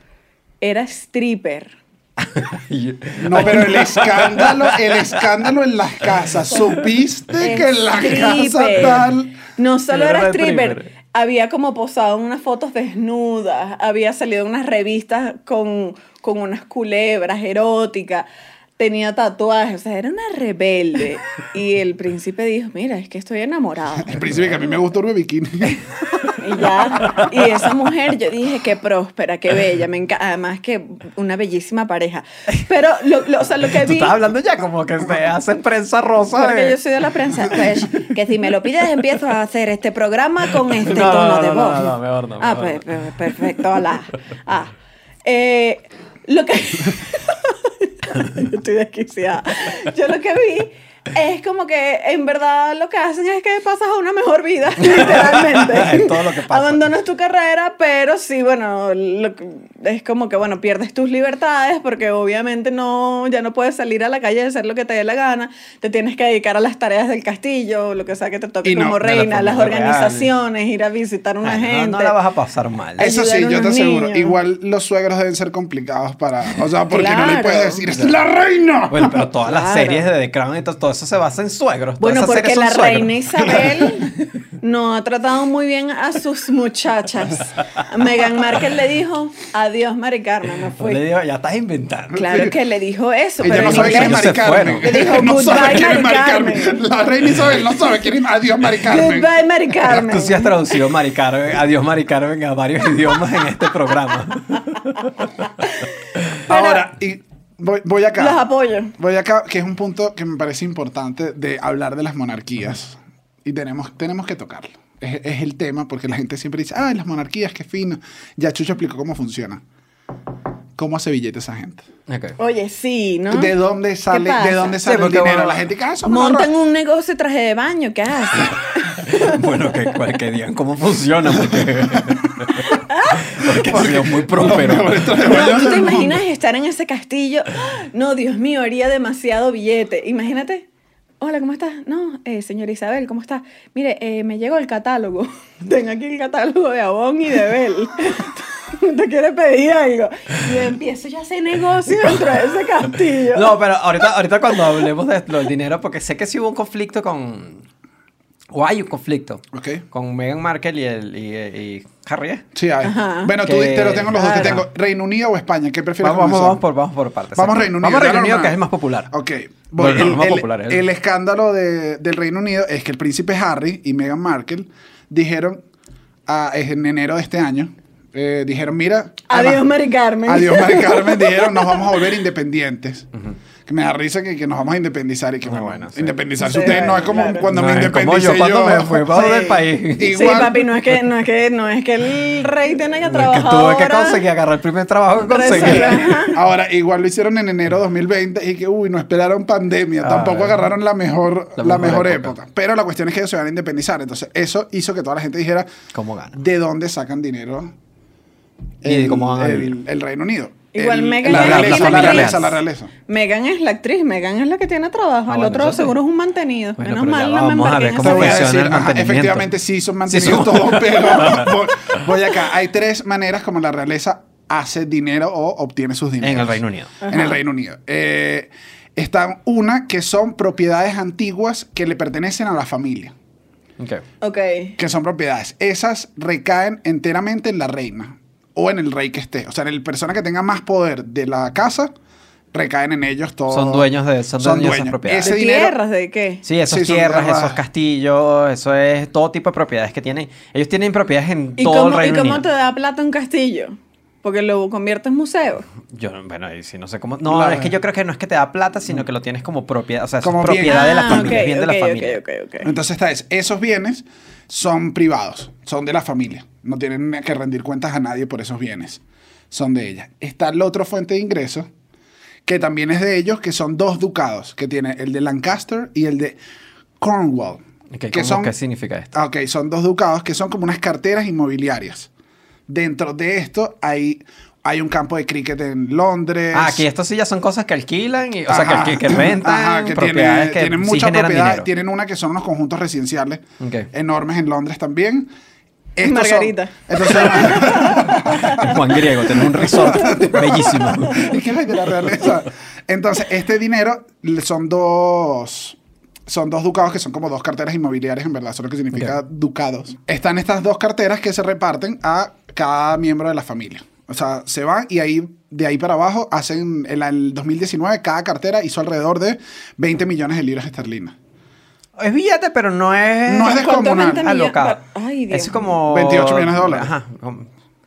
S4: era stripper.
S2: No, pero el escándalo, el escándalo en las casas. ¿Supiste que en la casa
S4: Stripper.
S2: tal?
S4: No solo
S3: Era
S4: era
S3: stripper.
S4: stripper, había como posado en unas fotos desnudas, había salido en unas revistas con, con unas culebras eróticas, tenía tatuajes, o sea, era una rebelde. Y el príncipe dijo, mira, es que estoy enamorado.
S2: El príncipe que a mí me gustó el bikini.
S4: Y ya, y esa mujer, yo dije, qué próspera, qué bella, me encanta, además que una bellísima pareja. Pero, lo, lo- o sea, lo que
S3: Tú
S4: vi...
S3: estás hablando ya como que se hace prensa rosa.
S4: Porque
S3: de-
S4: yo soy de la prensa. Pues, que si me lo pides, empiezo a hacer este programa con este
S3: No,
S4: tono
S3: no,
S4: de
S3: no,
S4: voz.
S3: no, no, mejor no,
S4: Ah,
S3: mejor
S4: pues, perfecto, hola. Ah, eh, lo que. Yo estoy desquiciada. Yo lo que vi es como que en verdad lo que hacen es que pasas a una mejor vida, literalmente.
S3: Es todo lo que pasa.
S4: Abandonas tu carrera, pero sí, bueno, lo que- es como que, bueno, pierdes tus libertades porque obviamente no, ya no puedes salir a la calle y hacer lo que te dé la gana. Te tienes que dedicar a las tareas del castillo, lo que sea que te toque
S2: Y no,
S4: como
S2: la
S4: reina, las
S3: familia real.
S4: organizaciones, ir a visitar a una
S3: Ay, no-
S4: gente.
S3: No, la vas a pasar mal.
S2: Eso sí,
S4: a
S2: yo te aseguro.
S4: niños.
S2: Igual los suegros deben ser complicados para. O sea, porque no le puedes decir, ¡es la reina!
S3: Bueno, pero todas las series de The Crown todo eso se basa en suegros.
S4: Bueno, porque la
S3: suegros.
S4: reina Isabel no ha tratado muy bien a sus muchachas. Meghan Markle le dijo, adiós, Mari Carmen, me
S3: Le
S4: fui.
S3: digo, ya estás inventando.
S4: Claro que le dijo eso,
S2: Ella
S4: pero
S2: no sabe quién es Mari Carmen.
S4: Le dijo,
S2: no sabe
S4: "Goodbye,
S2: quién es
S4: Mari.
S2: Carmen. La reina Isabel no sabe quién es. Adiós, Mari Carmen.
S4: Goodbye, Mari Carmen.
S3: Tú sí has traducido Mari Carmen, adiós Mari Carmen a varios idiomas en este programa.
S2: Ahora, y voy, voy acá.
S4: Los apoyo.
S2: Voy acá, que es un punto que me parece importante de hablar de las monarquías. Y tenemos, tenemos que tocarlo. Es, es el tema, porque la gente siempre dice, ah, las monarquías, qué fino. Ya Chucho explicó cómo funciona. ¿Cómo hace billete esa gente?
S3: Ok.
S4: Oye, sí, ¿no?
S2: ¿De dónde sale, de dónde
S3: Sí,
S2: sale el dinero?
S3: bueno,
S2: La gente que ah, somos
S4: Montan
S2: nosotros".
S4: un negocio de traje de baño, ¿qué hacen?
S3: Bueno, que, que digan cómo funciona, porque, porque ha sido muy próspero.
S4: No, ¿Tú te imaginas estar en ese castillo? No, Dios mío, haría demasiado billete. Imagínate. Hola, ¿cómo estás? No, eh, señora Isabel, ¿cómo está? Mire, eh, me llegó el catálogo. Tengo aquí el catálogo de Avon y de Bell. ¿Te quiere pedir algo? Y yo empiezo ya a hacer negocio dentro de ese castillo.
S3: No, pero ahorita, ahorita cuando hablemos de lo del dinero, porque sé que sí hubo un conflicto con... O hay un conflicto
S2: Ok.
S3: con Meghan Markle y, el, y, y Harry. ¿eh?
S2: Sí, hay.
S4: Ajá.
S2: Bueno, tú
S3: Que-
S2: te lo tengo los dos. Te tengo Reino Unido o España. ¿Qué prefieres
S3: Vamos, vamos, por, vamos por partes.
S2: Vamos. Reino Unido.
S3: Vamos a Reino Unido, que es el más popular.
S2: Ok.
S3: Bueno,
S2: el,
S3: el más
S2: el-
S3: popular,
S2: el escándalo de- del Reino Unido es que el príncipe Harry y Meghan Markle dijeron ah, en enero de este año, eh, dijeron, mira...
S4: Adiós,
S2: además-
S4: Mari Carmen.
S2: Adiós, Mari Carmen. Dijeron, nos vamos a volver independientes. Que me da risa que, que nos vamos a independizar y que, bueno,
S3: bueno, sí.
S2: independizarse
S4: Sí,
S2: ustedes no es como
S4: claro.
S2: cuando
S3: No,
S2: me
S3: es como
S2: independicé
S3: yo cuando me fui para del país.
S4: Sí,
S2: Igual-
S4: papi, no es que, no es que, no es que el rey tiene que trabajar
S3: tuve que
S4: ahora.
S3: conseguir agarrar el primer trabajo que conseguí.
S2: Ahora, igual lo hicieron en enero de 2020 y que, uy, no esperaron pandemia.
S3: Ah,
S2: Tampoco
S3: eh.
S2: agarraron la mejor,
S3: La
S2: la
S3: mejor
S2: mejor
S3: época.
S2: época. Pero la cuestión es que ellos se van a independizar. Entonces, eso hizo que toda la gente dijera,
S3: ¿Cómo gana?
S2: ¿de dónde sacan dinero?
S3: Y cómo van a
S2: el Reino Unido.
S4: Igual
S2: El- la
S3: es la
S2: realeza, la la.
S4: Megan es la actriz, Megan es la que tiene trabajo.
S3: Ah,
S4: el
S3: bueno,
S4: otro
S3: sí.
S4: seguro es un mantenido.
S3: Bueno,
S4: Menos mal me
S3: vamos a ver cómo funciona
S2: ajá, efectivamente sí son
S3: Sí,
S2: mantenidos
S3: son-
S2: todos, pero voy, voy acá. Hay tres maneras como la realeza hace dinero o obtiene sus dineros.
S3: En el Reino Unido.
S2: En el Reino Unido. Eh, están una que son propiedades antiguas que le pertenecen a la familia.
S3: Ok.
S4: Ok.
S2: Que son propiedades. Esas recaen enteramente en la reina o en el rey que esté. O sea, en el persona que tenga más poder de la casa, recaen en ellos todos.
S3: Son dueños de- son dueños de esas propiedades.
S2: Ese
S4: ¿De
S2: dinero-
S4: tierras? ¿De qué?
S3: Sí, esas
S2: Sí, son
S3: tierras,
S2: tierras.
S3: esos castillos, eso es todo tipo de propiedades que tienen. Ellos tienen propiedades en
S4: ¿Y
S3: todo
S4: cómo,
S3: el
S4: ¿y
S3: Reino
S4: cómo
S3: Unido.
S4: te da plata un castillo? Porque lo convierte en museo.
S3: Yo, bueno, y si no sé cómo. No,
S2: Claro.
S3: es que yo creo que no es que te da plata, sino que lo tienes como propiedad. O sea, eso
S2: Como
S3: es
S2: bien.
S3: propiedad de la
S4: Ah,
S3: familia.
S4: ok,
S3: es bien de la familia.
S4: ok, ok, ok.
S2: Entonces está eso. Esos bienes son privados, son de la familia. No tienen que rendir cuentas a nadie por esos bienes. Son de ella. Está la otra fuente de ingresos, que también es de ellos, que son dos ducados, que tiene el de Lancaster y el de Cornwall.
S3: ¿cómo-
S2: son,
S3: ¿Qué significa esto?
S2: Ah, Ok, son dos ducados que son como unas carteras inmobiliarias. Dentro de esto hay, hay un campo de cricket en Londres.
S3: Ah, aquí estos sí ya son cosas que alquilan, y, o sea,
S2: Ajá.
S3: que, que, que rentan,
S2: Ajá, que
S3: propiedades
S2: tiene-
S3: que
S2: tienen
S3: sí
S2: mucha
S3: generan
S2: propiedad.
S3: dinero.
S2: Tienen una que son unos conjuntos residenciales enormes en Londres también. Estos son-
S4: Margarita.
S2: estos son-
S3: Juan Griego, tiene un resort bellísimo.
S2: Es que la realeza. Entonces, este dinero son dos. Son dos ducados que son como dos carteras inmobiliarias, en verdad, eso es lo que significa ducados. Están estas dos carteras que se reparten a cada miembro de la familia. O sea, se van y ahí, de ahí para abajo, hacen, en el 2019, cada cartera hizo alrededor de 20 millones de libras esterlinas.
S3: Es billete, pero no es.
S2: No es
S4: ¿Cuánto
S2: descomunal.
S4: 20 millones?
S3: alocado.
S4: Ay, Dios
S3: Es como.
S2: 28 millones de dólares.
S3: Ajá.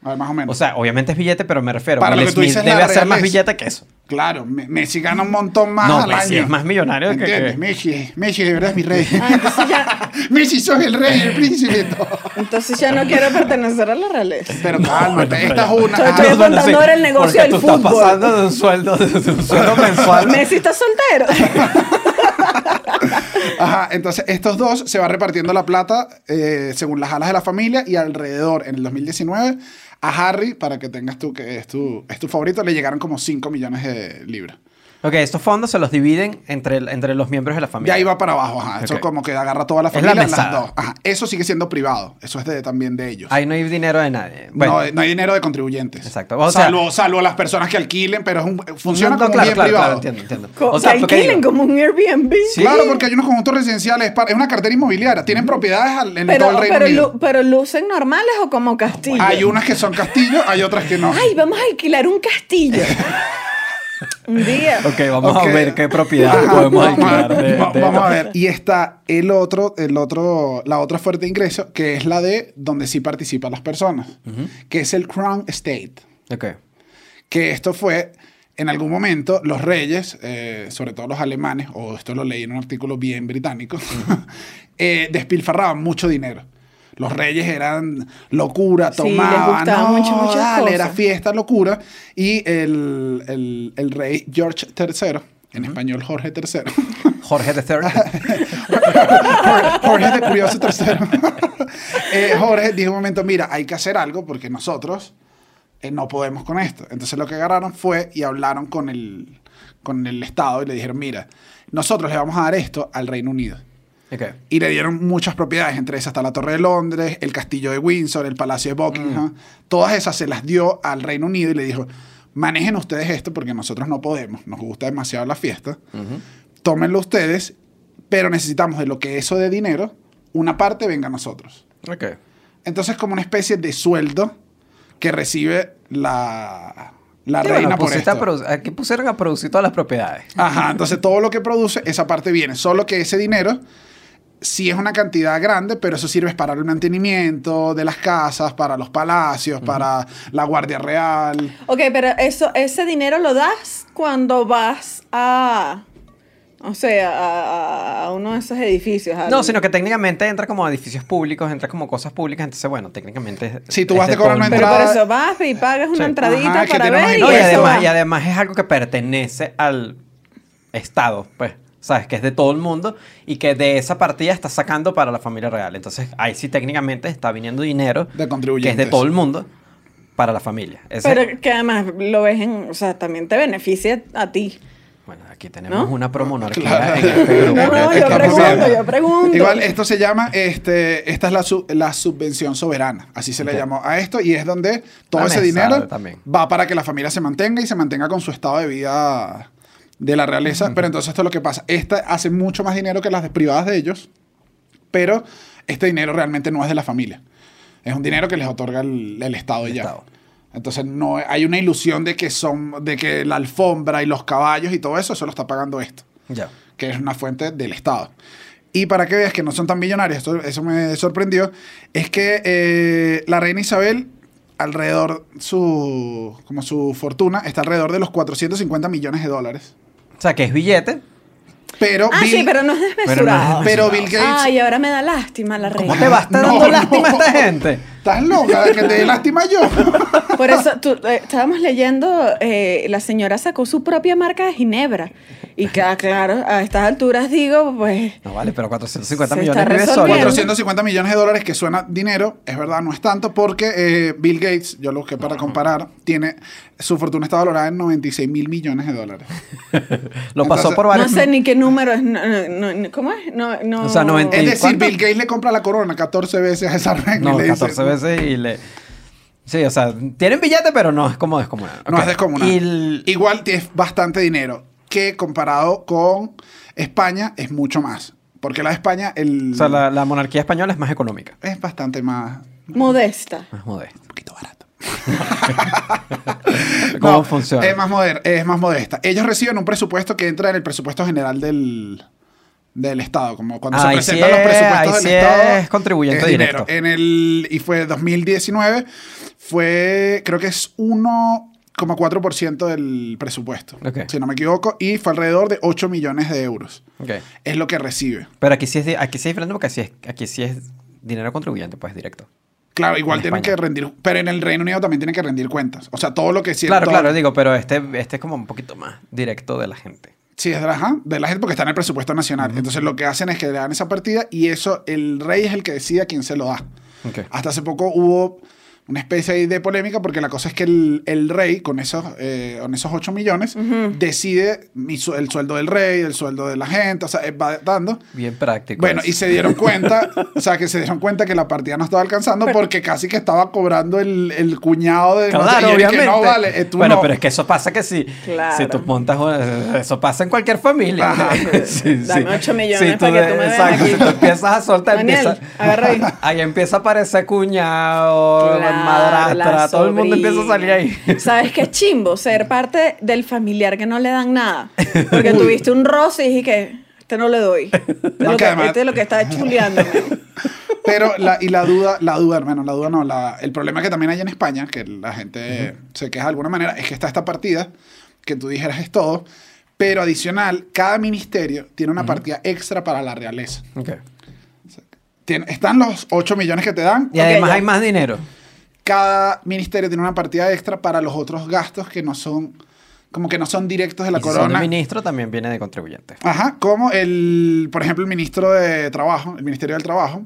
S3: Como-
S2: A ver, más o menos.
S3: O sea, obviamente es billete, pero me refiero.
S2: Para
S3: Will
S2: lo que tú
S3: Smith
S2: dices,
S3: debe hacer más
S2: realeza.
S3: billete que eso.
S2: Claro, Me- Messi gana un montón más
S3: No,
S2: al
S3: Messi
S2: año.
S3: es más millonario que-
S2: ¿Entiendes?
S3: que-
S2: Messi, Messi de verdad es mi rey.
S4: Ah, entonces ya,
S2: Messi sos el rey, el príncipe todo.
S4: entonces ya no quiero pertenecer a la realeza.
S2: Pero cálmate, esta es una.
S4: Estoy- estoy contando ahora el negocio
S3: porque
S4: del
S3: tú
S4: fútbol.
S3: estás pasando de un sueldo, de un sueldo mensual.
S4: Messi está soltero.
S2: Ajá, entonces estos dos se va repartiendo la plata eh, según las alas de la familia y alrededor en el 2019 a Harry, para que tengas tú que es tu, es tu favorito, le llegaron como 5 millones de libras.
S3: Ok, estos fondos se los dividen entre, entre los miembros de la familia.
S2: ahí va para abajo, ajá. Eso
S3: Ok.
S2: como que agarra toda la
S3: Es la
S2: familia, las dos. Ajá. Eso sigue siendo privado. Eso es de, también de ellos.
S3: Ahí no hay dinero de nadie. Bueno,
S2: no, no hay dinero de contribuyentes.
S3: Exacto. O sea-
S2: salvo, salvo las personas que alquilen, pero es un, funciona
S3: no, no,
S2: como
S3: claro,
S2: un bien
S3: claro,
S2: privado.
S3: claro, entiendo, entiendo.
S4: Co-
S3: O sea,
S4: que
S3: porque
S4: alquilen
S3: digo,
S4: como un Airbnb.
S3: Sí.
S2: Claro, porque hay unos conjuntos residenciales, es una cartera inmobiliaria, tienen propiedades al- en
S4: Pero,
S2: todo el Reino
S4: pero,
S2: Unido.
S4: lu- pero lucen normales o como castillos.
S2: Hay unas que son castillos, hay otras que no.
S4: Ay, vamos a alquilar un castillo. un día.
S3: Ok, vamos
S2: Ok.
S3: a ver qué propiedad
S2: Ajá,
S3: podemos
S2: vamos a-
S3: alquilar. de- de-
S2: Vamos a ver. Y está el otro, el otro, la otra fuerte de ingreso, que es la de donde sí participan las personas, que es el Crown Estate.
S3: Ok.
S2: Que esto fue, en algún momento, los reyes, eh, sobre todo los alemanes, o esto lo leí en un artículo bien británico, eh, despilfarraban mucho dinero. Los reyes eran locura,
S4: Sí,
S2: tomaban,
S4: gustaba
S2: no,
S4: mucho, muchas
S2: dale,
S4: cosas.
S2: era fiesta, locura. Y el, el- el rey George III, en español Jorge III,
S3: Jorge III.
S2: Jorge de Curioso III. Eh, Jorge dijo un momento, mira, hay que hacer algo porque nosotros eh, no podemos con esto. Entonces lo que agarraron fue y hablaron con el, con el Estado y le dijeron, mira, nosotros le vamos a dar esto al Reino Unido. Y le dieron muchas propiedades, entre esas está la Torre de Londres, el Castillo de Windsor, el Palacio de Buckingham. Todas esas se las dio al Reino Unido y le dijo, manejen ustedes esto porque nosotros no podemos, nos gusta demasiado la fiesta. Tómenlo ustedes, pero necesitamos de lo que eso de dinero, una parte venga a nosotros. Entonces como una especie de sueldo que recibe la, la reina
S3: bueno,
S2: por
S3: a
S2: esto.
S3: aquí pusieron a producir todas las propiedades.
S2: Ajá, entonces todo lo que produce, esa parte viene. Solo que ese dinero sí es una cantidad grande, pero eso sirve para el mantenimiento de las casas, para los palacios, para la Guardia Real.
S4: Ok, pero eso, ese dinero lo das cuando vas a. O sea, a, a uno de esos edificios.
S3: No, sino que técnicamente entra como edificios públicos, entra como cosas públicas, entonces bueno, técnicamente...
S2: Si tú vas
S3: de
S2: a cobrar una
S4: Pero
S3: mundo.
S4: por
S2: entrada-
S4: eso vas y pagas una
S3: Sí.
S4: entradita
S2: Ajá,
S4: para ver y
S3: No, y además,
S4: va.
S3: y además es algo que pertenece al Estado, pues. ¿Sabes? Que es de todo el mundo y que de esa partida está sacando para la familia real. Entonces, ahí sí técnicamente está viniendo dinero
S2: De
S3: que es
S2: contribuyentes.
S3: de todo el mundo para la familia. Ese-
S4: Pero que además lo ves en. O sea, también te beneficia a ti.
S3: Bueno, aquí tenemos
S4: ¿No?
S3: una promonarquía
S2: Claro.
S3: en este grupo.
S4: No, no, yo pregunto, yo pregunto.
S2: Igual esto se llama, este, esta es la, su- la subvención soberana, así se le llamó a esto, y es donde todo
S3: La
S2: ese dinero
S3: también.
S2: va para que la familia se mantenga y se mantenga con su estado de vida de la realeza. Pero entonces esto es lo que pasa. Esta hace mucho más dinero que las privadas de ellos, pero este dinero realmente no es de la familia. Es un dinero que les otorga el, el Estado
S3: El
S2: ya.
S3: Estado.
S2: Entonces no hay una ilusión de que son, de que la alfombra y los caballos y todo eso, eso lo está pagando esto
S3: Ya.
S2: que es una fuente del Estado. Y para que veas que no son tan millonarios, esto, eso me sorprendió, es que eh, la reina Isabel, alrededor, su, como su fortuna, está alrededor de los 450 millones de dólares.
S3: O sea, que es billete.
S2: Pero,
S4: Ah,
S2: Bill,
S4: sí, pero no es desmesurado.
S2: pero Bill Gates...
S4: Ay, ahora me da lástima la
S3: ¿Cómo
S4: reina.
S3: te va a estar
S2: No,
S3: dando
S2: no.
S3: lástima a esta gente?
S2: ¿Estás loca de que te dé lástima yo?
S4: Por eso tú, eh, estábamos leyendo, eh, la señora sacó su propia marca de Ginebra. Y queda claro, a estas alturas digo, pues.
S3: No vale, pero 450
S4: Se
S3: millones
S4: resolviendo.
S3: solo.
S2: 450 millones de dólares, que suena dinero, es verdad, no es tanto, porque eh, Bill Gates, yo lo busqué para comparar, tiene, su fortuna está valorada en 96 mil millones de dólares.
S3: Lo pasó
S2: Entonces-
S3: por
S4: No
S3: varios.
S4: sé ni qué número es. no, no, no, ¿Cómo es? No, no.
S3: O sea, 90
S2: Es
S3: ¿Y
S2: decir,
S3: cuánto?
S2: Bill Gates le compra la corona 14 veces a esa reina.
S3: No,
S2: y le dice,
S3: 14 veces veces y le... Sí, o sea, tienen billete, pero no es como descomunal.
S2: No es descomunal.
S3: Y el-
S2: Igual tienes bastante dinero, que comparado con España es mucho más. Porque la de España el,
S3: o sea, la, la monarquía española es más económica,
S2: es bastante más...
S4: Modesta.
S3: más modesta.
S2: Un poquito barato.
S3: ¿Cómo
S2: No,
S3: funciona?
S2: Es más, moder- es más modesta. Ellos reciben un presupuesto que entra en el presupuesto general del, del Estado. Como cuando se
S3: sí
S2: presentan los
S3: es-
S2: presupuestos del
S3: sí
S2: Estado.
S3: es contribuyente
S2: es
S3: directo.
S2: En el, y fue 2019, fue, creo que es 1,4% del presupuesto. Si no me equivoco. Y fue alrededor de 8 millones de euros. Es lo que recibe.
S3: Pero aquí sí es, aquí sí es diferente porque aquí, es, aquí sí es dinero contribuyente, pues directo.
S2: Claro, igual
S3: En
S2: tienen que rendir, pero en el Reino Unido también tienen que rendir cuentas. O sea, todo lo que sí
S3: claro,
S2: todo-
S3: claro, digo, pero este, este es como un poquito más directo de la gente.
S2: Sí, es de la, ajá, de la gente porque está en el presupuesto nacional. Entonces lo que hacen es que le dan esa partida y eso el rey es el que decide a quién se lo da. Hasta hace poco hubo una especie ahí de polémica porque la cosa es que el, el rey con esos, eh, con esos 8 millones decide mi su- el sueldo del rey, el sueldo de la gente, o sea, eh, va dando.
S3: Bien práctico.
S2: Bueno,
S3: eso.
S2: y se dieron cuenta, o sea, que se dieron cuenta que la partida no estaba alcanzando porque casi que estaba cobrando el, el cuñado de... no sé,
S3: Claro, obviamente.
S2: Que no vale, eh, tú
S3: bueno,
S2: no.
S3: pero es que eso pasa que si,
S4: Claro.
S3: si tú montas eso pasa en cualquier familia.
S2: Ajá.
S3: Sí,
S4: Dame
S3: sí.
S4: ocho millones
S3: Sí,
S4: para que tú me
S3: exacto,
S4: aquí.
S3: si tú empiezas a soltar,
S4: Daniel,
S3: empieza,
S4: ahí.
S3: ahí empieza a aparecer cuñado,
S4: Claro,
S3: madrastra, todo el mundo empieza a salir ahí.
S4: ¿Sabes qué chimbo? Ser parte del familiar que no le dan nada. Porque tuviste un roce y dije que este no le doy. Este,
S2: No,
S4: lo
S2: que además-
S4: este es lo que está chuleando.
S2: Pero la, y la duda, la duda, hermano, la duda no. La, el problema que también hay en España, que la gente se queja de alguna manera, es que está esta partida, que tú dijeras es todo, pero adicional, cada ministerio tiene una partida extra para la realeza.
S3: Ok.
S2: Tien- están los 8 millones que te dan,
S3: Y además
S4: ya.
S3: hay más dinero.
S2: Cada ministerio tiene una partida extra para los otros gastos que no son, como que no son directos de la
S3: y si son
S2: corona.
S3: de ministro también viene de contribuyente.
S2: Ajá, como el, por ejemplo, el ministro de Trabajo, el Ministerio del Trabajo,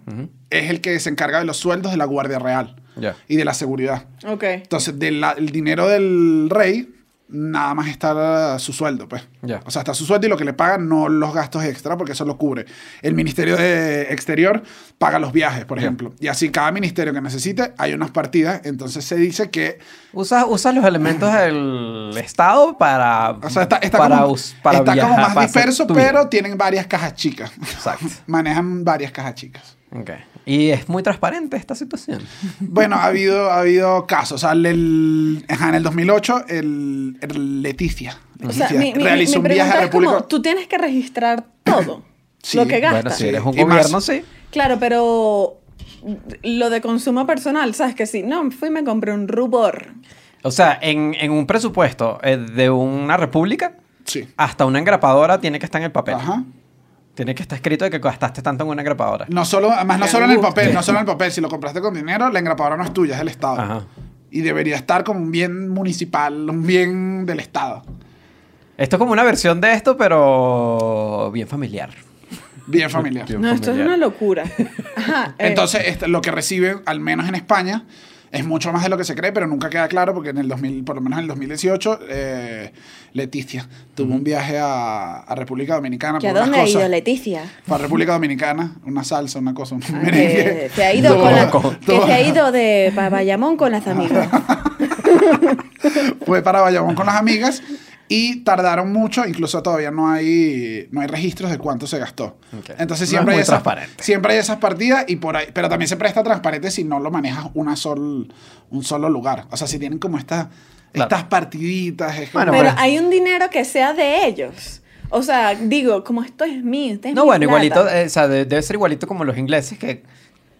S2: es el que se encarga de los sueldos de la Guardia Real
S3: Ya.
S2: y de la seguridad.
S4: Ok.
S2: Entonces, del la- el dinero del rey, nada más está su sueldo, pues.
S3: Ya.
S2: O sea, está su sueldo y lo que le pagan, no los gastos extra, porque eso lo cubre. El Ministerio de Exterior paga los viajes, por ejemplo. Y así cada ministerio que necesite, hay unas partidas. Entonces se dice que
S3: Usas usa los elementos del Estado para,
S2: O sea, está, está
S3: para,
S2: como,
S3: us- para
S2: está como más disperso, pero tienen varias cajas chicas.
S3: Exacto.
S2: Manejan varias cajas chicas.
S3: Ok. Y es muy transparente esta situación.
S2: Bueno, ha habido, ha habido casos. O sea, el, en el 2008, el, el Leticia,
S4: O sea,
S2: Leticia
S4: mi, mi-
S2: realizó
S4: mi
S2: un viaje a
S4: como,
S2: República...
S4: tú tienes que registrar todo
S2: Sí.
S4: lo que gastas.
S3: Bueno, si eres un
S2: Y más-
S3: gobierno, sí.
S4: Claro, pero lo de consumo personal, ¿sabes? Que sí, no, fui y me compré un rubor.
S3: O sea, en, en un presupuesto eh, de una república,
S2: Sí.
S3: hasta una engrapadora tiene que estar en el papel.
S2: Ajá.
S3: Tiene que estar escrito de que gastaste tanto en una engrapadora.
S2: No solo, además, no solo en el papel, no solo en el papel. Si lo compraste con dinero, la engrapadora no es tuya, es del Estado.
S3: Ajá.
S2: Y debería estar como un bien municipal, un bien del Estado.
S3: Esto es como una versión de esto, pero bien familiar.
S2: Bien familiar.
S3: Bien
S4: No, esto es una locura. Ajá. eh,
S2: Entonces, este, lo que reciben, al menos en España, es mucho más de lo que se cree, pero nunca queda claro porque en el 2000, por lo menos en el 2018, eh, Leticia tuvo un viaje a, a República Dominicana.
S4: ¿Que a
S2: por unas
S4: dónde ha ido. Leticia?
S2: Fue a República Dominicana, una salsa, una cosa, un
S4: Ah,
S2: merengue.
S4: que se ha ido con la- que se ha ido de Bayamón con las amigas.
S2: Fue para Bayamón con las amigas y tardaron mucho, incluso todavía no hay, no hay registros de cuánto se gastó. Entonces
S3: No
S2: siempre,
S3: es muy
S2: hay esas,
S3: transparente.
S2: siempre hay esas partidas y por ahí, pero también se presta transparente si no lo manejas una sol, un solo lugar. O sea, si tienen como estas,
S3: Claro.
S2: estas partiditas. es
S3: Bueno,
S4: Pero
S3: pero-
S4: hay un dinero que sea de ellos. O sea, digo, como esto es mío, este es
S3: No,
S4: mi
S3: bueno,
S4: plata.
S3: igualito, eh, o sea, de- debe ser igualito como los ingleses que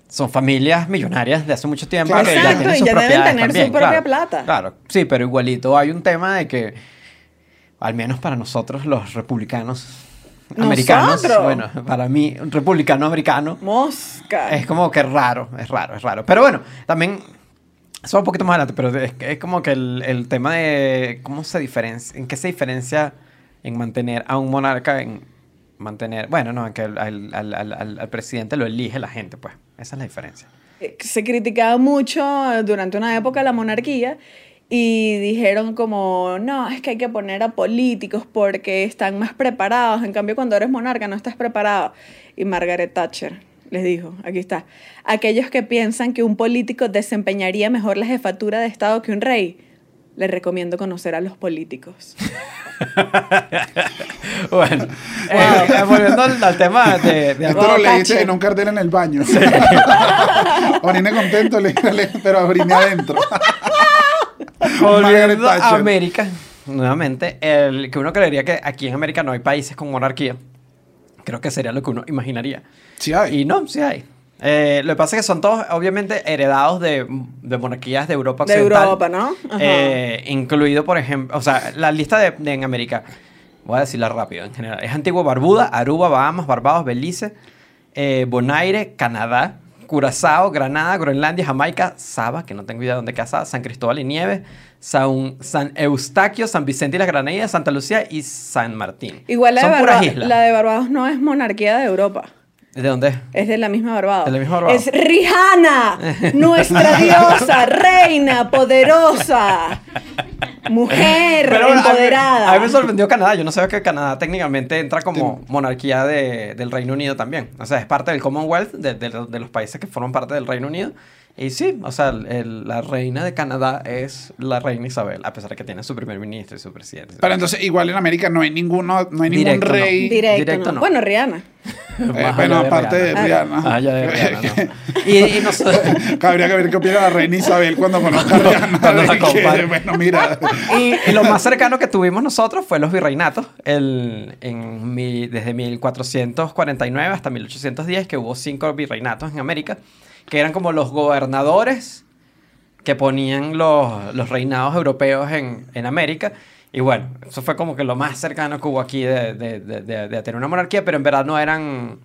S3: son familias millonarias de hace mucho tiempo
S2: Claro.
S3: que ya
S4: y ya deben tener su propia
S3: claro.
S4: plata.
S3: Claro, sí, pero igualito hay un tema de que, al menos para nosotros los republicanos americanos,
S4: ¿Nosotros?
S3: bueno, para mí, un republicano americano,
S4: Mosca.
S3: es como que raro, es raro, es raro. Pero bueno, también, eso un poquito más adelante, pero es, como que el, el tema de cómo se diferencia, en qué se diferencia en mantener a un monarca, en mantener, bueno, no, en que al, al- al- al- al- al presidente lo elige la gente, pues, esa es la diferencia.
S4: Eh, Se criticaba mucho durante una época la monarquía y dijeron como, no, es que hay que poner a políticos porque están más preparados. En cambio, cuando eres monarca no estás preparado. Y Margaret Thatcher les dijo, aquí está, aquellos que piensan que un político desempeñaría mejor la jefatura de Estado que un rey, les recomiendo conocer a los políticos.
S3: bueno, eh, eh, volviendo al, al tema de, de
S2: Esto
S4: Wow,
S2: lo leíste en un cartel en el baño. Orine contento, le- le- pero orine adentro.
S3: Volviendo a. América, nuevamente, el, que uno creería que aquí en América no hay países con monarquía. Creo que sería lo que uno imaginaría.
S2: Sí hay.
S3: Y no, sí hay. Eh, lo que pasa es que son todos, obviamente, heredados de, de monarquías de Europa
S4: De
S3: Occidental.
S4: Europa, ¿no?
S3: Eh, incluido, por ejemplo, o sea, la lista de, de en América, voy a decirla rápido en general. Es Antigua Barbuda, Aruba, Bahamas, Barbados, Belice, eh, Bonaire, Canadá, Curazao, Granada, Groenlandia, Jamaica, Saba, que no tengo idea de dónde queda Saba, San Cristóbal y Nieves, San, San Eustaquio, San Vicente y las Granadinas, Santa Lucía y San Martín.
S4: Igual la de,
S3: puras
S4: la de Barbados no es monarquía de Europa.
S3: ¿De dónde es?
S4: Es de la misma Barbados.
S3: De la misma Barbados.
S4: Es Rihanna, nuestra diosa, reina, poderosa, mujer
S3: Pero bueno, a mí-
S4: empoderada.
S3: A mí, me sorprendió Canadá. Yo no sabía que Canadá técnicamente entra como monarquía de- del Reino Unido también. O sea, es parte del Commonwealth, de, de- de los países que forman parte del Reino Unido. Y sí, o sea, el- la reina de Canadá es la reina Isabel, a pesar de que tiene su primer ministro y su presidente.
S2: Pero entonces, igual en América no hay ninguno, no hay ningún
S3: Directo, no.
S2: rey.
S4: Directo,
S3: Directo
S4: no.
S3: no.
S4: Bueno, Rihanna.
S2: Eh, bueno, aparte de
S3: Rihanna. Más allá de Rihanna, no. Y, y nosotros...
S2: Habría que ver qué opina la reina Isabel cuando conozca a Rihanna.
S3: Cuando la
S2: que, bueno, mira.
S3: Y, y lo más cercano que tuvimos nosotros fue los virreinatos, el, en mi- desde 1449 hasta 1810, que hubo cinco virreinatos en América, que eran como los gobernadores que ponían los, los reinados europeos en, en América. Y bueno, eso fue como que lo más cercano que hubo aquí de, de- de- de- tener una monarquía, pero en verdad no eran...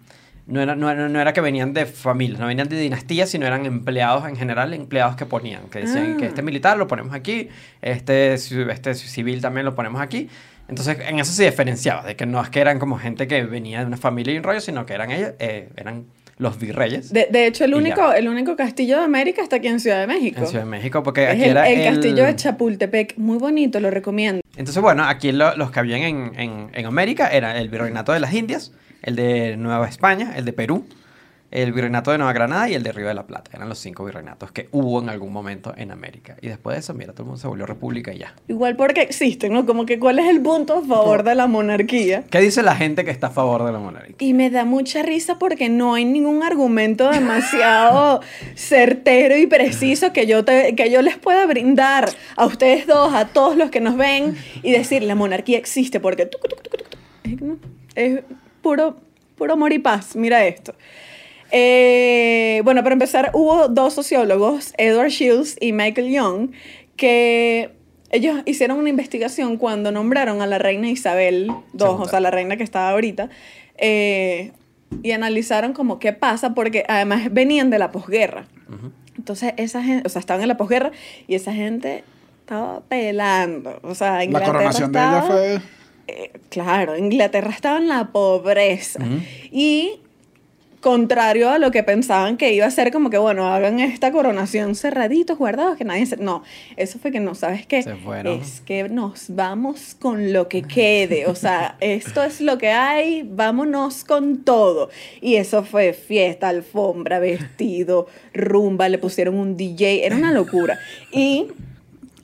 S3: No era, no, era, no era que venían de familias, no venían de dinastías, sino eran empleados en general, empleados que ponían, que decían que
S4: Ah.
S3: este militar lo ponemos aquí, este, este civil también lo ponemos aquí. Entonces, en eso se diferenciaba, de que no es que eran como gente que venía de una familia y un rollo, sino que eran ellos, eh, eran los virreyes
S4: De, de hecho, el único, el único castillo de América está aquí en Ciudad de México.
S3: en Ciudad de México, porque
S4: es
S3: aquí
S4: el,
S3: era
S4: el
S3: el-
S4: castillo de Chapultepec. Muy bonito, lo recomiendo.
S3: Entonces, bueno, aquí lo- los que habían en, en- en América era el virreinato de las Indias, el de Nueva España, el de Perú, el virreinato de Nueva Granada y el de Río de la Plata. Eran los cinco virreinatos que hubo en algún momento en América. Y después de eso, mira, todo el mundo se volvió república y ya.
S4: Igual porque existen, ¿no? Como que cuál es el punto a favor de la monarquía.
S3: ¿Qué dice la gente que está a favor de la monarquía?
S4: Y me da mucha risa porque no hay ningún argumento demasiado certero y preciso que yo, te- que yo les pueda brindar a ustedes dos, a todos los que nos ven y decir, la monarquía existe porque... es puro, puro amor y paz. Mira esto. Eh, bueno, para empezar, hubo dos sociólogos, Edward Shields y Michael Young, que ellos hicieron una investigación cuando nombraron a la reina Isabel II,
S3: Segunda.
S4: o sea, la reina que estaba ahorita, eh, y analizaron como qué pasa, porque además venían de la posguerra. Entonces, esa gente, o sea, estaban en la posguerra y esa gente estaba pelando. O sea,
S2: La
S4: Inglaterra
S2: coronación de ella
S4: estaba-
S2: fue.
S4: eh, claro, Inglaterra estaba en la pobreza. Y contrario a lo que pensaban que iba a ser como que, bueno, hagan esta coronación cerraditos, guardados, que nadie se... No, eso fue que no, ¿sabes qué?
S3: Se.
S4: Es que nos vamos con lo que quede. O sea, esto es lo que hay, vámonos con todo. Y eso fue fiesta, alfombra, vestido, rumba, le pusieron un DJ, era una locura. Y...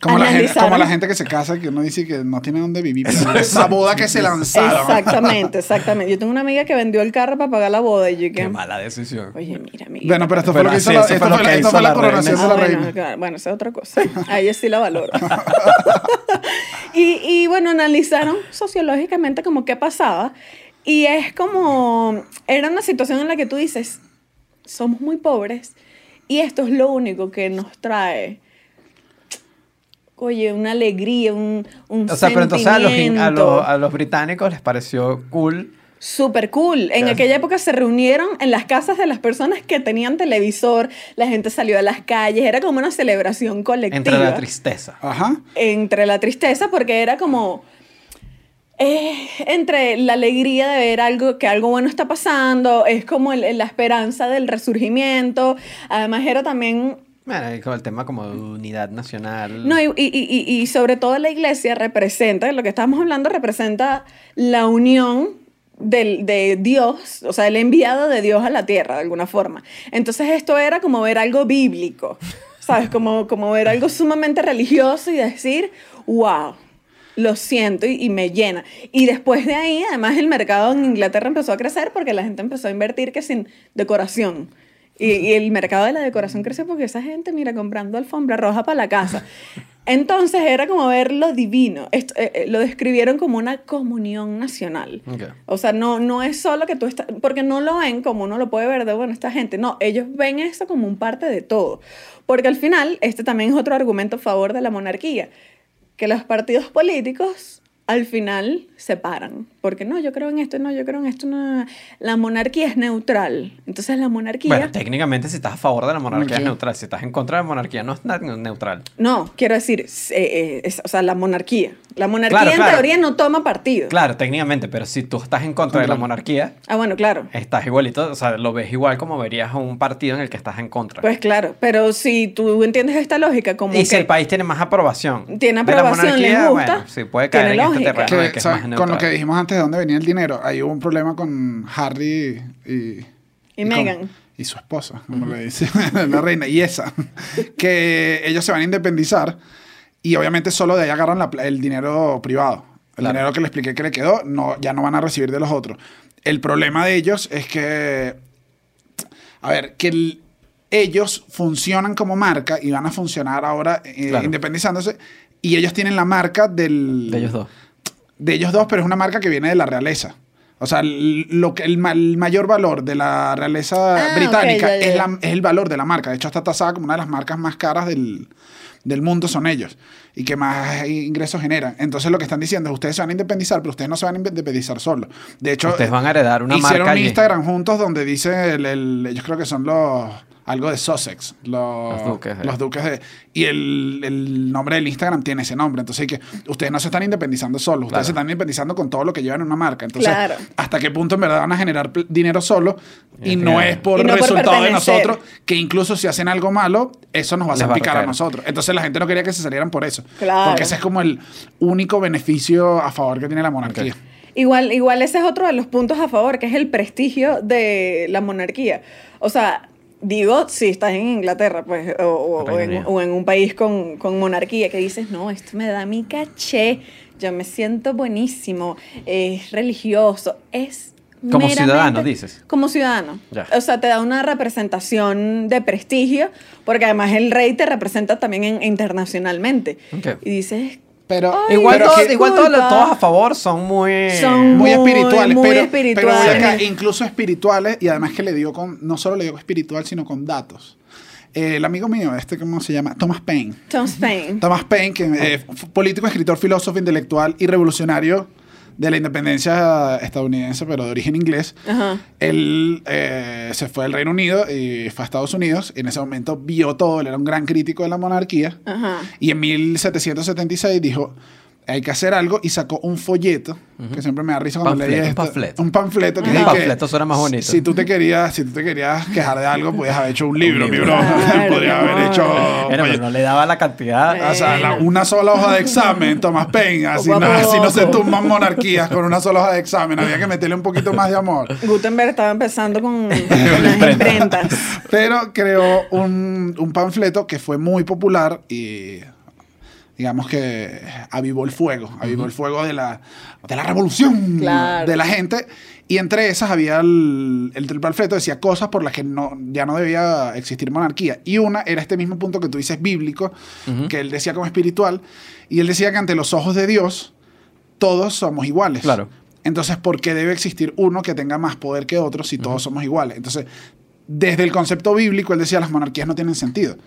S2: Como la, gente, como la gente que se casa que uno dice que no tiene dónde vivir. pero Esa boda que se lanzaron.
S4: Exactamente, exactamente. Yo tengo una amiga que vendió el carro para pagar la boda y yo que...
S3: Qué mala decisión.
S4: Oye, mira, amiga.
S2: Bueno, pero esto fue lo que hizo la,
S3: fue
S2: esto
S3: lo
S2: fue
S3: que
S2: la- esto
S3: hizo
S2: fue la
S3: la
S2: coronación
S3: reina.
S2: de la
S4: Ah, bueno,
S2: reina.
S4: claro, bueno, esa es otra cosa. A ella sí la valoro. y, y bueno, analizaron sociológicamente como qué pasaba. Y es como, era una situación en la que tú dices, somos muy pobres y esto es lo único que nos trae, oye, una alegría, un, un
S3: O sea, pero entonces a los, in- a,
S4: sentimiento.
S3: los, a los británicos les pareció cool.
S4: Súper cool. En
S3: Claro.
S4: aquella época se reunieron en las casas de las personas que tenían televisor, la gente salió a las calles, era como una celebración colectiva.
S3: Entre la tristeza.
S2: Ajá.
S4: Entre la tristeza, porque era como... eh, entre la alegría de ver algo, que algo bueno está pasando, es como el- la esperanza del resurgimiento, además era también
S3: Bueno, con el tema como de unidad nacional.
S4: no, y, y- y- y sobre todo la iglesia representa, lo que estamos hablando representa la unión del, de Dios, o sea, el enviado de Dios a la tierra, de alguna forma. Entonces esto era como ver algo bíblico, ¿sabes? Como, como ver algo sumamente religioso y decir, wow, lo siento y, y me llena. Y después de ahí, además, el mercado en Inglaterra empezó a crecer porque la gente empezó a invertir que sin decoración. Y, y el mercado de la decoración creció porque esa gente, mira, comprando alfombra roja para la casa. Entonces era como ver lo divino. Esto, eh, eh, lo describieron como una comunión nacional. O sea, no, no es solo que tú estás, porque no lo ven como uno lo puede ver de, bueno, esta gente, no, ellos ven esto como un parte de todo. Porque al final, este también es otro argumento a favor de la monarquía, que los partidos políticos al final se paran. Porque no, yo creo en esto, no, yo creo en esto, no. La monarquía es neutral. Entonces la monarquía...
S3: Bueno, técnicamente si estás a favor de la monarquía es neutral. Si estás en contra de la monarquía no es neutral.
S4: No, quiero decir, eh, eh, es- o sea, la monarquía. La monarquía
S3: Claro,
S4: en
S3: claro.
S4: teoría no toma partido.
S3: Claro, técnicamente, pero si tú estás en contra de la monarquía,
S4: Ah, bueno, claro.
S3: estás igualito, o sea, lo ves igual como verías a un partido en el que estás en contra.
S4: Pues claro, pero si tú entiendes esta lógica como
S3: y
S4: que...
S3: si el país tiene más aprobación.
S4: Tiene
S3: de la
S4: aprobación, le
S3: monarquía,
S4: gusta,
S3: Bueno, sí, puede caer
S4: tiene
S3: en
S4: lógica.
S3: este terreno de
S2: Que, con lo que dijimos antes de dónde venía el dinero, ahí hubo un problema con Harry y,
S4: Y
S2: con-
S4: Meghan.
S2: y su esposa, como le dice la reina, y esa, que ellos se van a independizar y obviamente solo de ahí agarran la el dinero privado. El
S3: Claro.
S2: dinero que le expliqué que le quedó, no, ya no van a recibir de los otros. El problema de ellos es que, a ver, que el- ellos funcionan como marca y van a funcionar ahora eh,
S3: Claro.
S2: independizándose y ellos tienen la marca del
S3: De ellos dos.
S2: De ellos dos, pero es una marca que viene de la realeza. O sea, lo que, el, ma- el mayor valor de la realeza
S4: Ah,
S2: británica Es, la- es el valor de la marca. De hecho, está tasada como una de las marcas más caras del, del mundo, son ellos. Y que más ingresos generan. Entonces, lo que están diciendo es, ustedes se van a independizar, pero ustedes no se van a independizar solos. De hecho,
S3: Ustedes van a heredar una
S2: hicieron
S3: marca
S2: un
S3: allí.
S2: Instagram juntos donde dice, el, el- ellos creo que son los... Algo de Sussex, los,
S3: Los duques de-
S2: los duques de... Y el, el nombre del Instagram tiene ese nombre. Entonces, que ustedes no se están independizando solos, ustedes
S3: Claro.
S2: se están independizando con todo lo que llevan en una marca. Entonces,
S4: Claro.
S2: ¿hasta qué punto en verdad van a generar dinero solo? Y no es por resultado de nosotros, que incluso si hacen algo malo, eso nos va a hacer
S3: a
S2: picar a
S3: recaer.
S2: nosotros. Entonces, la gente no quería que se salieran por eso.
S4: Claro.
S2: Porque ese es como el único beneficio a favor que tiene la monarquía.
S4: Igual, igual ese es otro de los puntos a favor, que es el prestigio de la monarquía. O sea, digo, si estás en Inglaterra, pues, o, o- o en, o en un país con, con monarquía, que dices, no, esto me da mi caché, yo me siento buenísimo, es religioso, es...
S3: Como ciudadano, dices.
S4: Como ciudadano.
S3: Ya.
S4: O sea, te da una representación de prestigio, porque además el rey te representa también en- internacionalmente.
S3: Ok.
S4: Y dices,
S2: Pero,
S4: Ay,
S3: Igual,
S2: pero
S3: todo-
S2: que-
S3: igual todos, todos a favor son muy...
S4: Son-
S2: muy,
S4: Muy,
S2: espirituales,
S4: muy
S2: pero,
S4: espirituales.
S2: pero acá, incluso espirituales, y además que le dio con, no solo le dio espiritual, sino con datos. Eh, el amigo mío, este, ¿cómo se llama? Thomas Paine.
S4: Tom Spain.
S2: Thomas Paine, que eh, político, escritor, filósofo, intelectual y revolucionario de la independencia estadounidense, pero de origen inglés.
S4: Ajá.
S2: Él eh, se fue al Reino Unido y fue a Estados Unidos. Y en ese momento vio todo. Él era un gran crítico de la monarquía.
S4: Ajá.
S2: Y en 1776 dijo, hay que hacer algo y sacó un folleto, que siempre me da risa cuando
S3: Panfleto,
S2: leí
S3: un
S2: esto.
S3: panfleto.
S2: Un panfleto. Que
S3: Un
S2: es que
S3: panfleto suena más bonito.
S2: Si tú te querías, si tú te querías quejar de algo, podías haber hecho un libro, mi
S3: libro.
S2: bro.
S4: Claro,
S2: Podrías
S4: mi
S2: haber hecho...
S3: Pero no le daba la cantidad.
S2: O sea, la- una sola hoja de examen, Tomás. Así
S4: Poco
S2: no,
S4: a
S2: así no se tumban monarquías con una sola hoja de examen. Había que meterle un poquito más de amor.
S4: Gutenberg estaba empezando con, con las imprentas.
S2: Pero creó un, un panfleto que fue muy popular y digamos que avivó el fuego, avivó el fuego de la, de la revolución
S4: Claro.
S2: de la gente. Y entre esas había el, el, el panfleto decía cosas por las que no, ya no debía existir monarquía. Y una era este mismo punto que tú dices bíblico, que él decía como espiritual. Y él decía que ante los ojos de Dios todos somos iguales.
S3: Claro.
S2: Entonces, ¿por qué debe existir uno que tenga más poder que otro si todos somos iguales? Entonces, desde el concepto bíblico, él decía las monarquías no tienen sentido.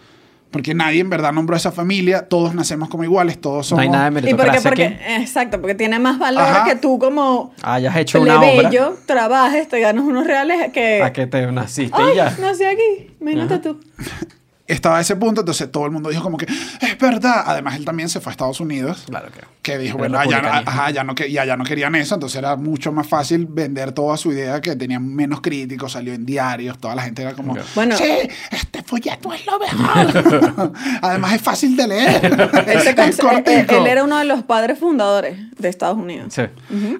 S2: Porque nadie en verdad nombró a esa familia, todos nacemos como iguales, todos
S3: No
S2: somos...
S3: hay nada de
S4: ¿Y por qué?
S3: meritocracia
S4: Porque,
S3: aquí.
S4: exacto, porque tiene más valor
S2: Ajá.
S4: que tú como
S3: Hayas hecho una obra.
S4: trabajes, te ganas unos reales que...
S3: A que te naciste
S4: Ay,
S3: y ya.
S4: nací aquí, imagínate
S3: Ajá.
S4: tú.
S2: estaba a ese punto, entonces todo el mundo dijo como que es verdad. Además, él también se fue a Estados Unidos.
S3: Claro que.
S2: Que dijo, bueno, allá, ajá, ya no, que- y allá no querían eso, entonces era mucho más fácil vender toda su idea que tenían menos críticos, salió en diarios, toda la gente era como,
S3: Ok.
S4: Bueno.
S2: sí, este folleto es lo mejor. Además es fácil de leer.
S4: Él,
S2: es
S4: cons- él-
S2: cortico.
S4: él era uno de los padres fundadores de Estados Unidos.
S3: Sí.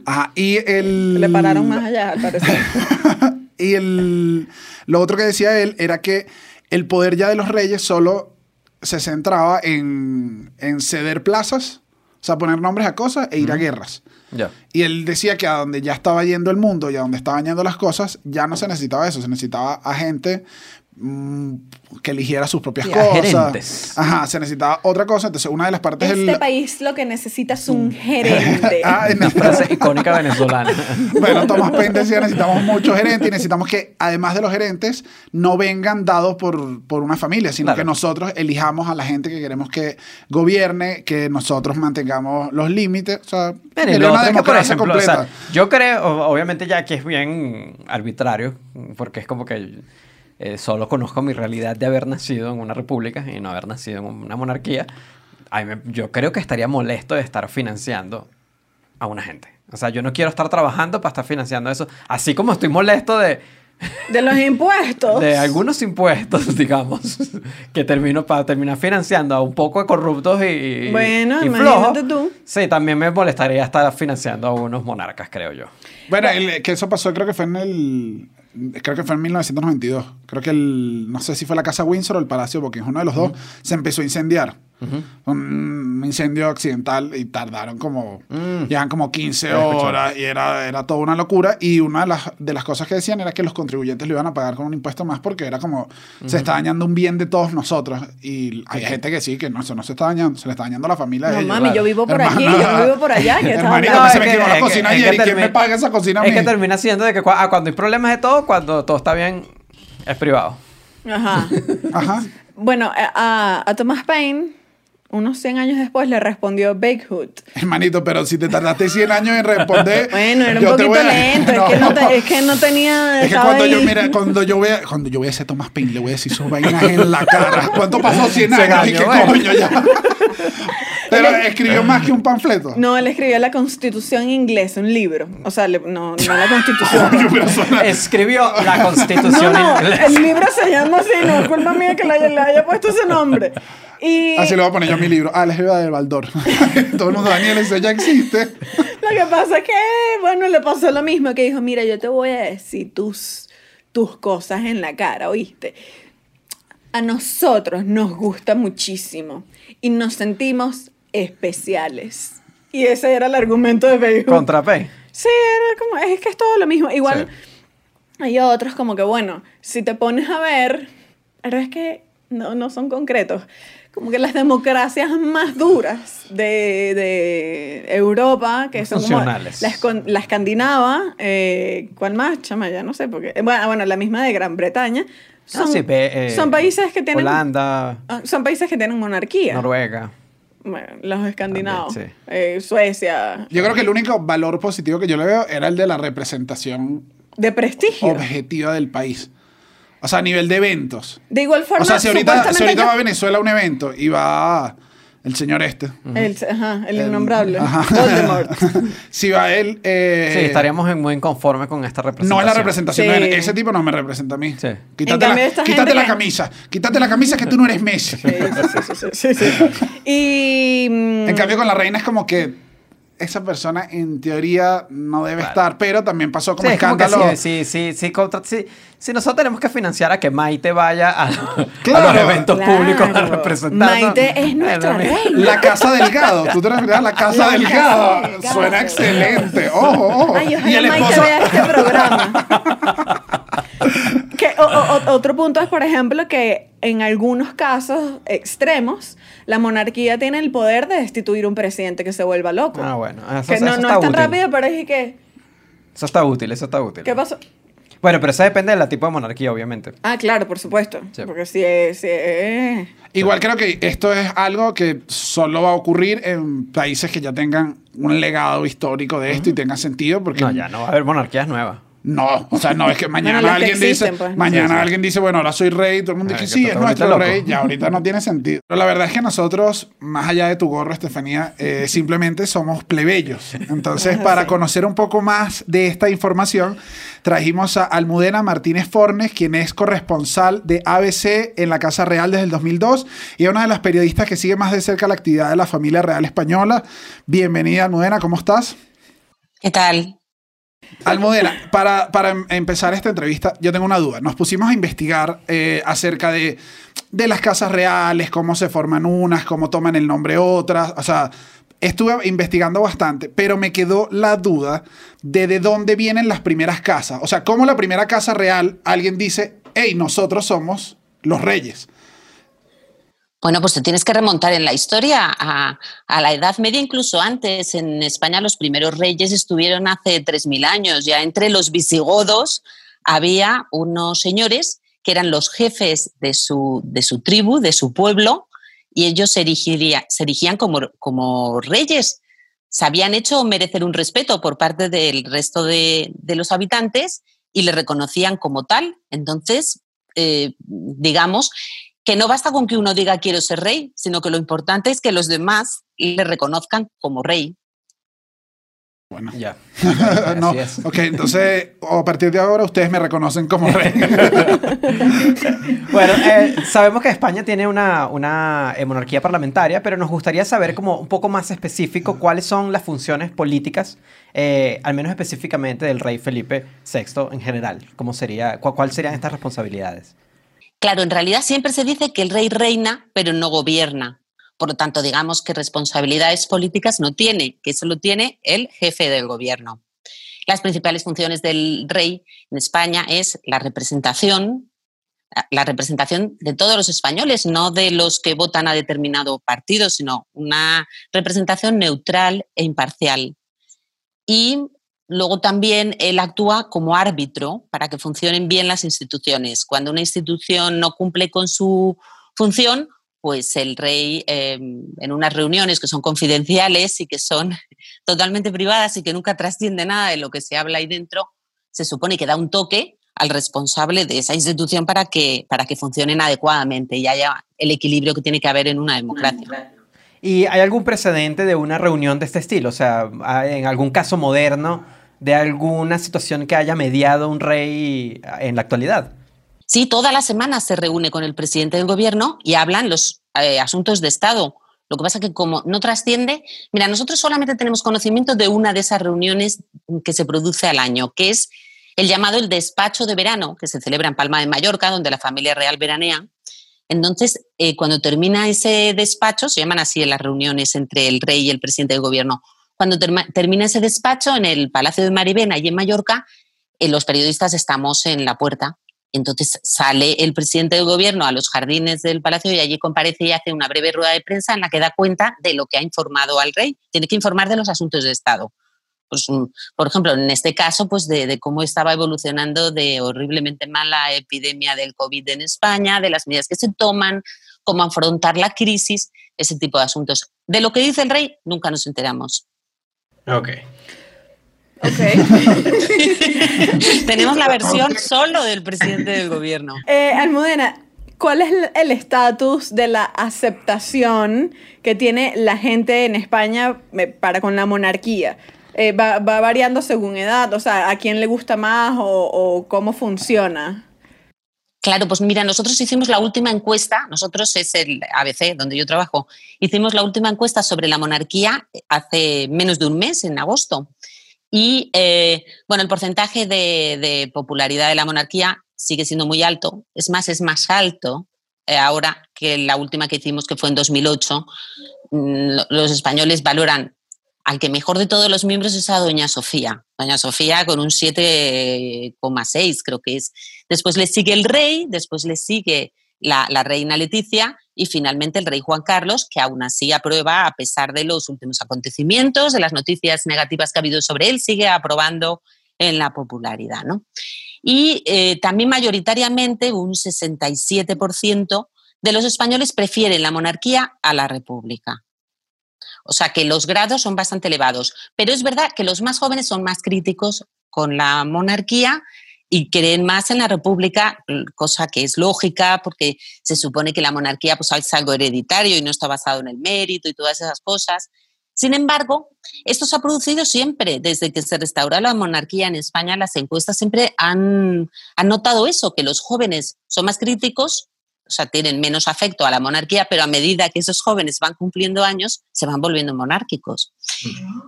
S2: Ajá, y el...
S4: Le pararon más allá, al parecer.
S2: y el, lo otro que decía él era que el poder ya de los reyes solo se centraba en, en ceder plazas, o sea, poner nombres a cosas e ir a guerras. Y él decía que a donde ya estaba yendo el mundo y a donde estaban yendo las cosas, ya no se necesitaba eso, se necesitaba a gente que eligiera sus propias cosas.
S3: gerentes.
S2: Ajá, se necesitaba otra cosa. Entonces, una de las partes
S4: Este
S2: del...
S4: país lo que necesita es un gerente.
S2: Ah,
S3: Una frase icónica venezolana.
S2: Bueno, Tomás Paine decía, necesitamos muchos gerentes y necesitamos que, además de los gerentes, no vengan dados por, por una familia, sino
S3: Claro.
S2: que nosotros elijamos a la gente que queremos que gobierne, que nosotros mantengamos los límites. O sea,
S3: lo
S2: una
S3: que,
S2: democracia
S3: ejemplo, o sea,
S2: completa.
S3: yo creo, obviamente ya que es bien arbitrario, porque es como que eh, solo conozco mi realidad de haber nacido en una república y no haber nacido en una monarquía. Me- yo creo que estaría molesto de estar financiando a una gente. O sea, yo no quiero estar trabajando para estar financiando eso. Así como estoy molesto de,
S4: De los impuestos.
S3: de algunos impuestos, digamos, que termino para terminar financiando a un poco de corruptos y,
S4: Bueno,
S3: y
S4: imagínate tú.
S3: Sí, también me molestaría estar financiando a unos monarcas, creo yo.
S2: Bueno, el- que eso pasó creo que fue en el... Creo que fue en 1992. Creo que el... No sé si fue la Casa Windsor o el Palacio Buckingham, uno de los dos, se empezó a incendiar. Un incendio accidental y tardaron como...
S3: Mm.
S2: Llevan como 15
S3: He escuchado.
S2: horas y era, era toda una locura. Y una de las, de las cosas que decían era que los contribuyentes lo iban a pagar con un impuesto más porque era como... Se está dañando un bien de todos nosotros. Y hay gente que sí, que no, eso no se está dañando. Se le está dañando a la familia de
S4: No,
S2: ellos.
S4: mami, yo vivo por aquí, yo vivo por allá.
S2: pues se
S3: es
S2: me la cocina
S3: es que
S2: ayer. ¿Y quién me paga esa cocina a
S3: Es que
S2: mí?
S3: termina siendo de que cua- ah, cuando hay problemas de todo, cuando todo está bien, es privado.
S4: Ajá.
S2: Ajá.
S4: Bueno, eh, a, a Thomas Paine, unos 100 años después, le respondió Bakehood.
S2: Hermanito, pero si te tardaste 100 años en responder.
S4: Bueno, era un
S2: yo
S4: poquito
S2: a-
S4: lento, es, que no te- es que no tenía...
S2: Es que cuando yo,
S4: ahí.
S2: mira, cuando yo voy a, cuando yo voy a ese Thomas Paine, le voy a decir sus vainas en la cara. ¿Cuánto pasó 100
S3: Se
S2: años? ¿Y qué
S3: bueno.
S2: coño ya? Pero escribió más que un panfleto.
S4: No, él escribió la Constitución inglesa, un libro. O sea, le- no, no la Constitución.
S2: Coño,
S3: Escribió la
S4: No,
S3: constitución
S4: no,
S3: inglesa.
S4: el libro se llama así, no es culpa mía que le haya, le haya puesto ese nombre. Y
S2: Así le voy a poner yo a mi libro. Ah, la escriba del Baldor. Todo el mundo, Daniel, eso ya existe.
S4: lo que pasa es que, bueno, le pasó lo mismo, que dijo, mira, yo te voy a decir tus, tus cosas en la cara, ¿oíste? A nosotros nos gusta muchísimo y nos sentimos especiales. Y ese era el argumento de Beirut.
S3: Contra P.
S4: Sí, era como, es que es todo lo mismo. Igual
S3: Sí.
S4: hay otros como que, bueno, si te pones a ver, pero es que no, no son concretos. Como que las democracias más duras de, de Europa, que son como la, la escandinava, eh, ¿cuál más? Chama, ya no sé, porque, bueno, bueno, la misma de Gran Bretaña.
S3: Ah,
S4: Son,
S3: sí, pe- eh,
S4: son países que tienen...
S3: Holanda,
S4: ah, Son países que tienen monarquía.
S3: Noruega.
S4: Bueno, los escandinavos.
S3: También,
S4: Eh, Suecia.
S2: Yo creo que el único valor positivo que yo le veo era el de la representación
S4: De prestigio.
S2: objetiva del país. O sea, a nivel de eventos.
S4: De igual forma,
S2: O sea, si ahorita, si
S4: supuestamente
S2: ahorita
S4: yo-
S2: va a Venezuela a un evento y va el señor este.
S4: El, ajá, el innombrable.
S2: Ajá.
S4: Voldemort.
S2: si va él. eh,
S3: Sí, estaríamos en- muy inconformes con esta representación.
S2: No es la representación.
S4: Sí.
S2: Ese tipo no me representa a mí.
S3: Sí.
S2: Quítate,
S4: En
S2: la,
S4: esta
S2: quítate
S4: gente
S2: la
S4: que-
S2: camisa. Quítate la camisa que tú no eres Messi.
S4: Sí, sí, sí, sí, sí, sí. Y. mm,
S2: En cambio, con la reina es como que esa persona en teoría no debe
S3: Claro.
S2: estar, pero también pasó como
S3: Sí, es como que
S2: escándalo.
S3: sí, sí, sí, sí, contra- sí, si nosotros tenemos que financiar a que Maite vaya a, los eventos
S4: Claro.
S3: públicos a representar.
S4: Maite es nuestra reina.
S2: La Casa Delgado. ¿Tú te refieres a la Casa
S4: La
S2: Delgado?
S4: Casa Delgado.
S2: Suena excelente. Ojo, ojo.
S4: Ay,
S2: y
S4: ojalá
S2: el
S4: Maite
S2: esposo.
S4: vea este programa. O- otro punto es, por ejemplo, que en algunos casos extremos, la monarquía tiene el poder de destituir un presidente que se vuelva loco.
S3: Ah, bueno. Eso,
S4: que
S3: eso
S4: no, no
S3: está
S4: es tan
S3: útil.
S4: rápido, pero es que.
S3: Eso está útil, eso está útil.
S4: ¿Qué pasó?
S3: Bueno, pero eso depende del tipo de monarquía, obviamente.
S4: Ah, claro, por supuesto.
S3: Sí.
S4: Porque si es. si es-
S2: Igual creo que esto es algo que solo va a ocurrir en países que ya tengan un legado histórico de esto y tenga sentido, porque
S3: No, ya no va a haber monarquías nuevas.
S2: No, o sea, no, es que mañana
S4: Bueno,
S2: alguien dice,
S4: pues,
S2: mañana
S3: sí.
S2: alguien dice, bueno, ahora soy rey, todo el mundo
S3: Ay,
S2: dice,
S3: que
S2: sí, es nuestro
S3: loco.
S2: rey, ya ahorita no tiene sentido. Pero la verdad es que nosotros, más allá de tu gorro, Estefanía, eh, simplemente somos plebeyos. Entonces, para conocer un poco más de esta información, trajimos a Almudena Martínez Fornes, quien es corresponsal de ABC en la Casa Real desde el 2002 y es una de las periodistas que sigue más de cerca la actividad de la familia real española. Bienvenida, Almudena, ¿cómo estás?
S5: ¿Qué tal?
S2: Almudena, para, para em- empezar esta entrevista, yo tengo una duda. Nos pusimos a investigar eh, acerca de, de las casas reales, cómo se forman unas, cómo toman el nombre otras. O sea, estuve investigando bastante, pero me quedó la duda de de dónde vienen las primeras casas. O sea, cómo la primera casa real alguien dice, hey, nosotros somos los reyes.
S5: Bueno, pues te tienes que remontar en la historia a, la Edad Media, incluso antes. En España los primeros reyes estuvieron hace 3.000 años. Ya entre los visigodos había unos señores que eran los jefes de su, tribu, de su pueblo, y ellos se, erigiría- erigían como, reyes. Se habían hecho merecer un respeto por parte del resto de, de los habitantes y le reconocían como tal. Entonces, eh, digamos que no basta con que uno diga quiero ser rey, sino que lo importante es que los demás le reconozcan como rey.
S2: Bueno,
S3: Ya.
S2: no,
S3: es.
S2: ok, entonces a partir de ahora ustedes me reconocen como rey.
S3: Bueno, eh, sabemos que España tiene una, una eh, monarquía parlamentaria, pero nos gustaría saber como un poco más específico cuáles son las funciones políticas, eh, al menos específicamente del rey Felipe VI en general. ¿Cómo sería, cu- ¿Cuáles serían estas responsabilidades?
S5: Claro, en realidad siempre se dice que el rey reina, pero no gobierna. Por lo tanto, digamos que responsabilidades políticas no tiene, que solo tiene el jefe del gobierno. Las principales funciones del rey en España es la representación, la representación de todos los españoles, no de los que votan a determinado partido, sino una representación neutral e imparcial. Y luego también él actúa como árbitro para que funcionen bien las instituciones. Cuando una institución no cumple con su función, pues el rey eh, en unas reuniones que son confidenciales y que son totalmente privadas y que nunca trasciende nada de lo que se habla ahí dentro, se supone que da un toque al responsable de esa institución para que, para que funcionen adecuadamente y haya el equilibrio que tiene que haber en una democracia.
S3: ¿Y hay algún precedente de una reunión de este estilo? O sea, ¿hay en algún caso moderno de alguna situación que haya mediado un rey en la actualidad?
S5: Sí, todas las semanas se reúne con el presidente del gobierno y hablan los eh, asuntos de Estado. Lo que pasa que como no trasciende, mira, nosotros solamente tenemos conocimiento de una de esas reuniones que se produce al año, que es el llamado el despacho de verano, que se celebra en Palma de Mallorca, donde la familia real veranea. Entonces, eh, cuando termina ese despacho, se llaman así las reuniones entre el rey y el presidente del gobierno, cuando termina ese despacho en el Palacio de Marivena y en Mallorca, eh, los periodistas estamos en la puerta. Entonces sale el presidente del gobierno a los jardines del palacio y allí comparece y hace una breve rueda de prensa en la que da cuenta de lo que ha informado al rey. Tiene que informar de los asuntos de Estado. Pues, mm, por ejemplo, en este caso, pues de, de cómo estaba evolucionando de horriblemente mal la epidemia del COVID en España, de las medidas que se toman, cómo afrontar la crisis, ese tipo de asuntos. De lo que dice el rey, nunca nos enteramos.
S3: Ok.
S4: Ok.
S5: Tenemos la versión solo del presidente del gobierno.
S4: Eh, Almudena, ¿cuál es el- estatus de la aceptación que tiene la gente en España eh, para con la monarquía? Eh, va, va variando según edad, o sea, a quién le gusta más o, o cómo funciona.
S5: Claro, pues mira, nosotros hicimos la última encuesta, nosotros es el ABC, donde yo trabajo, hicimos la última encuesta sobre la monarquía hace menos de un mes, en agosto. Y eh, bueno, el porcentaje de, de popularidad de la monarquía sigue siendo muy alto, es más, es más alto eh, ahora que la última que hicimos, que fue en 2008. Mm, lo- Los españoles valoran al que mejor de todos los miembros es a Doña Sofía. Doña Sofía con un 7,6 creo que es. Después le sigue el rey, después le sigue la, reina Leticia y finalmente el rey Juan Carlos, que aún así aprueba, a pesar de los últimos acontecimientos, de las noticias negativas que ha habido sobre él, sigue aprobando en la popularidad. ¿no? Y eh, también mayoritariamente un 67% de los españoles prefieren la monarquía a la república. O sea que los grados son bastante elevados. Pero es verdad que los más jóvenes son más críticos con la monarquía y creen más en la república, cosa que es lógica porque se supone que la monarquía pues, es algo hereditario y no está basado en el mérito y todas esas cosas. Sin embargo, esto se ha producido siempre. Desde que se restauró la monarquía en España, las encuestas siempre han, han notado eso, que los jóvenes son más críticos o sea, tienen menos afecto a la monarquía, pero a medida que esos jóvenes van cumpliendo años, se van volviendo monárquicos.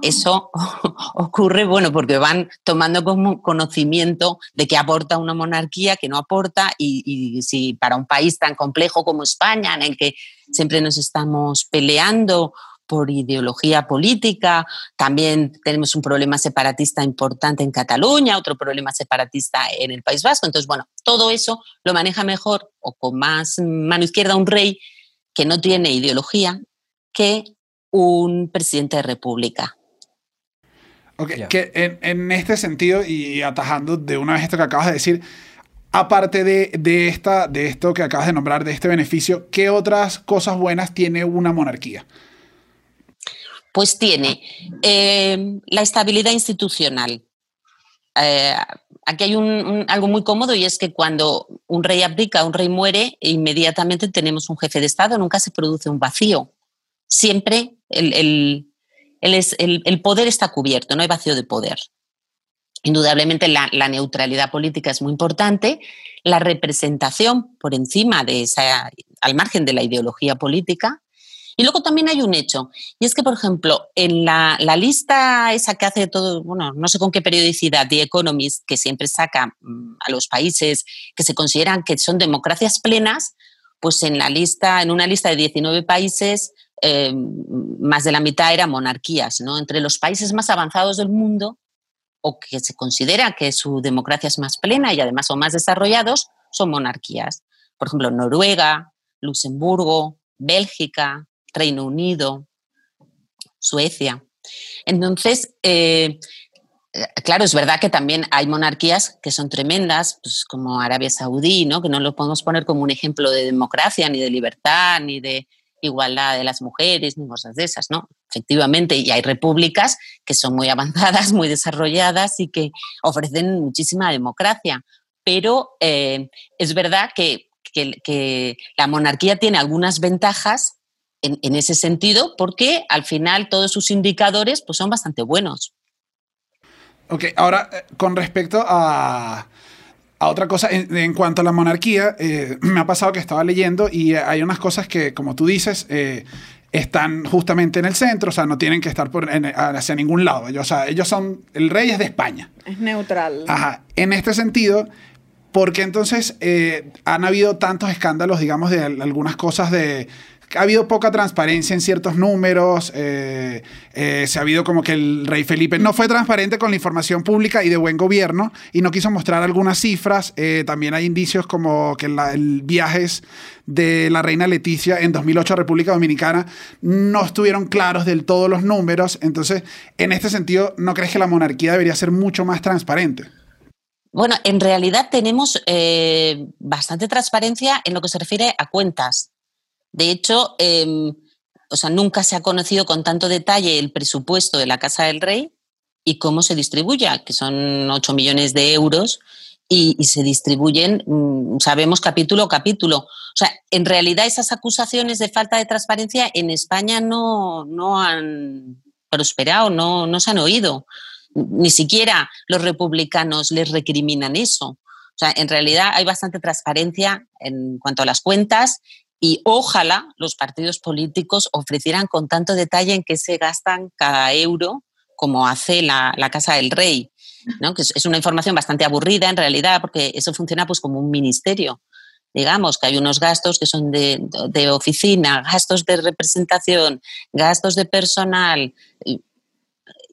S5: Eso ocurre, bueno, porque van tomando como conocimiento de qué aporta una monarquía, que no aporta, y, y si para un país tan complejo como España, en el que siempre nos estamos peleando por ideología política. También tenemos un problema separatista importante en Cataluña, otro problema separatista en el País Vasco. Entonces, bueno, todo eso lo maneja mejor o con más mano izquierda un rey que no tiene ideología que un presidente de república.
S2: Ok, que en, en, este sentido, y atajando de una vez esto que acabas de decir, aparte de, de, esta, de esto que acabas de nombrar, de este beneficio, ¿qué otras cosas buenas tiene una monarquía?
S5: Pues tiene eh, la estabilidad institucional. Eh, aquí hay un, algo muy cómodo y es que cuando un rey abdica, un rey muere, inmediatamente tenemos un jefe de Estado, nunca se produce un vacío. Siempre el, el, el poder está cubierto, no hay vacío de poder. Indudablemente la, la, neutralidad política es muy importante, la representación por encima de esa, al margen de la ideología política, y luego también hay un hecho, y es que, por ejemplo, en la, lista esa que hace todo, bueno, no sé con qué periodicidad, The Economist, que siempre saca mm, a los países que se consideran que son democracias plenas, pues en la lista, en una lista de 19 países, eh, más de la mitad eran monarquías, ¿no? Entre los países más avanzados del mundo, o que se considera que su democracia es más plena y además son más desarrollados, son monarquías. Por ejemplo, Noruega, Luxemburgo, Bélgica, Reino Unido, Suecia. Entonces, eh, claro, es verdad que también hay monarquías que son tremendas, pues como Arabia Saudí, ¿no? que no lo podemos poner como un ejemplo de democracia, ni de libertad, ni de igualdad de las mujeres, ni cosas de esas, ¿no? Efectivamente, y hay repúblicas que son muy avanzadas, muy desarrolladas y que ofrecen muchísima democracia. Pero eh, es verdad que, que la monarquía tiene algunas ventajas en, ese sentido, porque al final todos sus indicadores pues, son bastante buenos.
S2: Ok, ahora eh, con respecto a, a otra cosa, en, cuanto a la monarquía, eh, me ha pasado que estaba leyendo y hay unas cosas que, como tú dices, eh, están justamente en el centro, o sea, no tienen que estar por, hacia ningún lado. Ellos, o sea, ellos son, el rey es de España.
S4: Es neutral.
S2: Ajá, en este sentido, porque entonces han habido tantos escándalos, digamos, de algunas cosas de ha habido poca transparencia en ciertos números, eh, eh, se ha habido como que el rey Felipe no fue transparente con la información pública y de buen gobierno y no quiso mostrar algunas cifras. Eh, también hay indicios como que la, el viajes de la reina Leticia en 2008 a República Dominicana no estuvieron claros del todo los números. Entonces, en este sentido, ¿no crees que la monarquía debería ser mucho más transparente?
S5: Bueno, en realidad tenemos bastante transparencia en lo que se refiere a cuentas. De hecho, em, o sea, nunca se ha conocido con tanto detalle el presupuesto de la Casa del Rey y cómo se distribuye, que son 8 millones de euros y, se distribuyen, mm, sabemos capítulo a capítulo. O sea, en realidad esas acusaciones de falta de transparencia en España no, no han prosperado, no, no se han oído. Ni siquiera los republicanos les recriminan eso. O sea, en realidad hay bastante transparencia en cuanto a las cuentas y ojalá los partidos políticos ofrecieran con tanto detalle en qué se gastan cada euro como hace la, Casa del Rey, ¿no? que es, una información bastante aburrida en realidad porque eso funciona pues como un ministerio. Digamos que hay unos gastos que son de, oficina, gastos de representación, gastos de personal, y,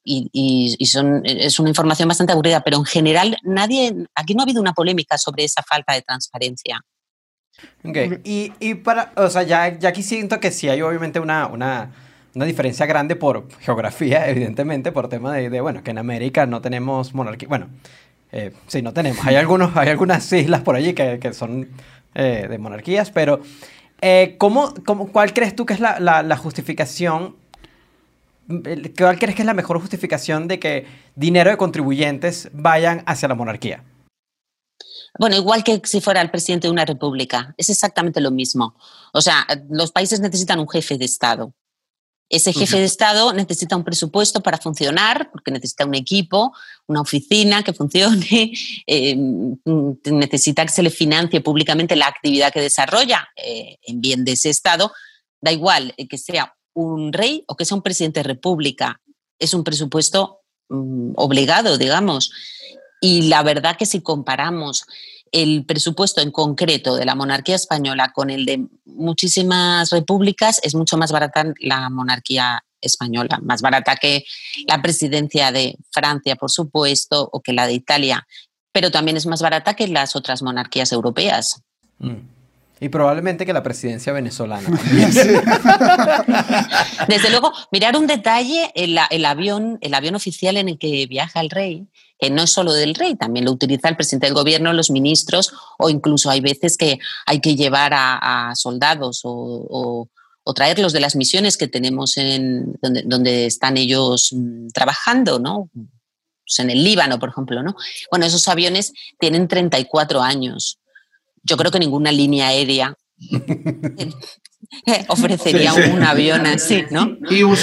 S5: y, y, son, es una información bastante aburrida, pero en general nadie, aquí no ha habido una polémica sobre esa falta de transparencia.
S3: Ok, y, y, para, o sea, ya, ya aquí siento que sí hay obviamente una, una, una diferencia grande por geografía, evidentemente, por tema de, de bueno, que en América no tenemos monarquía, bueno, eh, sí, no tenemos, hay, algunos, hay algunas islas por allí que, que son eh, de monarquías, pero eh, ¿cómo, cómo, ¿cuál crees tú que es la, la, la justificación ¿cuál crees que es la mejor justificación de que dinero de contribuyentes vayan hacia la monarquía?
S5: Bueno, igual que si fuera el presidente de una república, es exactamente lo mismo. O sea, los países necesitan un jefe de Estado. Ese jefe de Estado necesita un presupuesto para funcionar, porque necesita un equipo, una oficina que funcione, em, necesita que se le financie públicamente la actividad que desarrolla eh, en bien de ese Estado. Da igual eh, que sea un rey o que sea un presidente de república, es un presupuesto mm, obligado, digamos. Y la verdad que si comparamos el presupuesto en concreto de la monarquía española con el de muchísimas repúblicas, es mucho más barata la monarquía española, más barata que la presidencia de Francia, por supuesto, o que la de Italia, pero también es más barata que las otras monarquías europeas.
S3: Mm. Y probablemente que la presidencia venezolana.
S5: Desde luego, mirar un detalle, el, el, avión, el avión oficial en el que viaja el rey, que no es solo del rey, también lo utiliza el presidente del gobierno, los ministros, o incluso hay veces que hay que llevar a, soldados o, traerlos de las misiones que tenemos en donde, donde están ellos mm, trabajando, ¿no? Pues en el Líbano, por ejemplo, ¿no? Bueno, esos aviones tienen 34 años yo creo que ninguna línea aérea ofrecería un avión así, ¿no?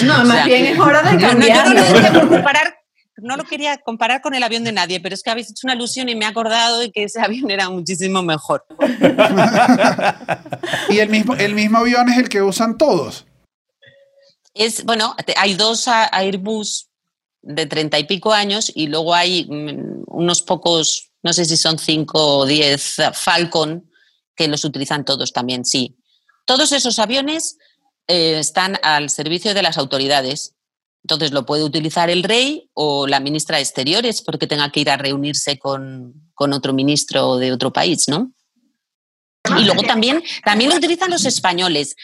S4: no, más bien es hora de cambiar.
S5: No, lo quería comparar con el avión de nadie, pero es que habéis hecho una alusión y me he acordado de que ese avión era muchísimo mejor.
S2: y el mismo, el mismo avión es el que usan todos.
S5: Es, bueno, hay dos Airbus de treinta y pico años y luego hay mm, unos pocos no sé si son cinco o diez Falcon, que los utilizan todos también, sí. Todos esos aviones eh, están al servicio de las autoridades. Entonces lo puede utilizar el rey o la ministra de Exteriores porque tenga que ir a reunirse con, con otro ministro de otro país, ¿no? Y luego también, también lo utilizan los españoles.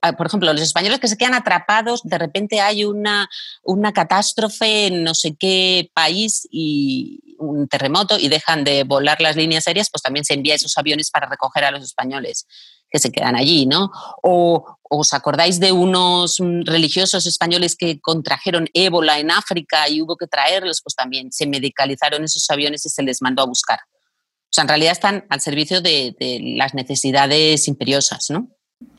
S5: Ah, por ejemplo, los españoles que se quedan atrapados, de repente hay una, una catástrofe en no sé qué país y un terremoto y dejan de volar las líneas aéreas, pues también se envía esos aviones para recoger a los españoles que se quedan allí, ¿no? O os acordáis de unos religiosos españoles que contrajeron ébola en África y hubo que traerlos, pues también se medicalizaron esos aviones y se les mandó a buscar. O sea, en realidad están al servicio de, las necesidades imperiosas, ¿no?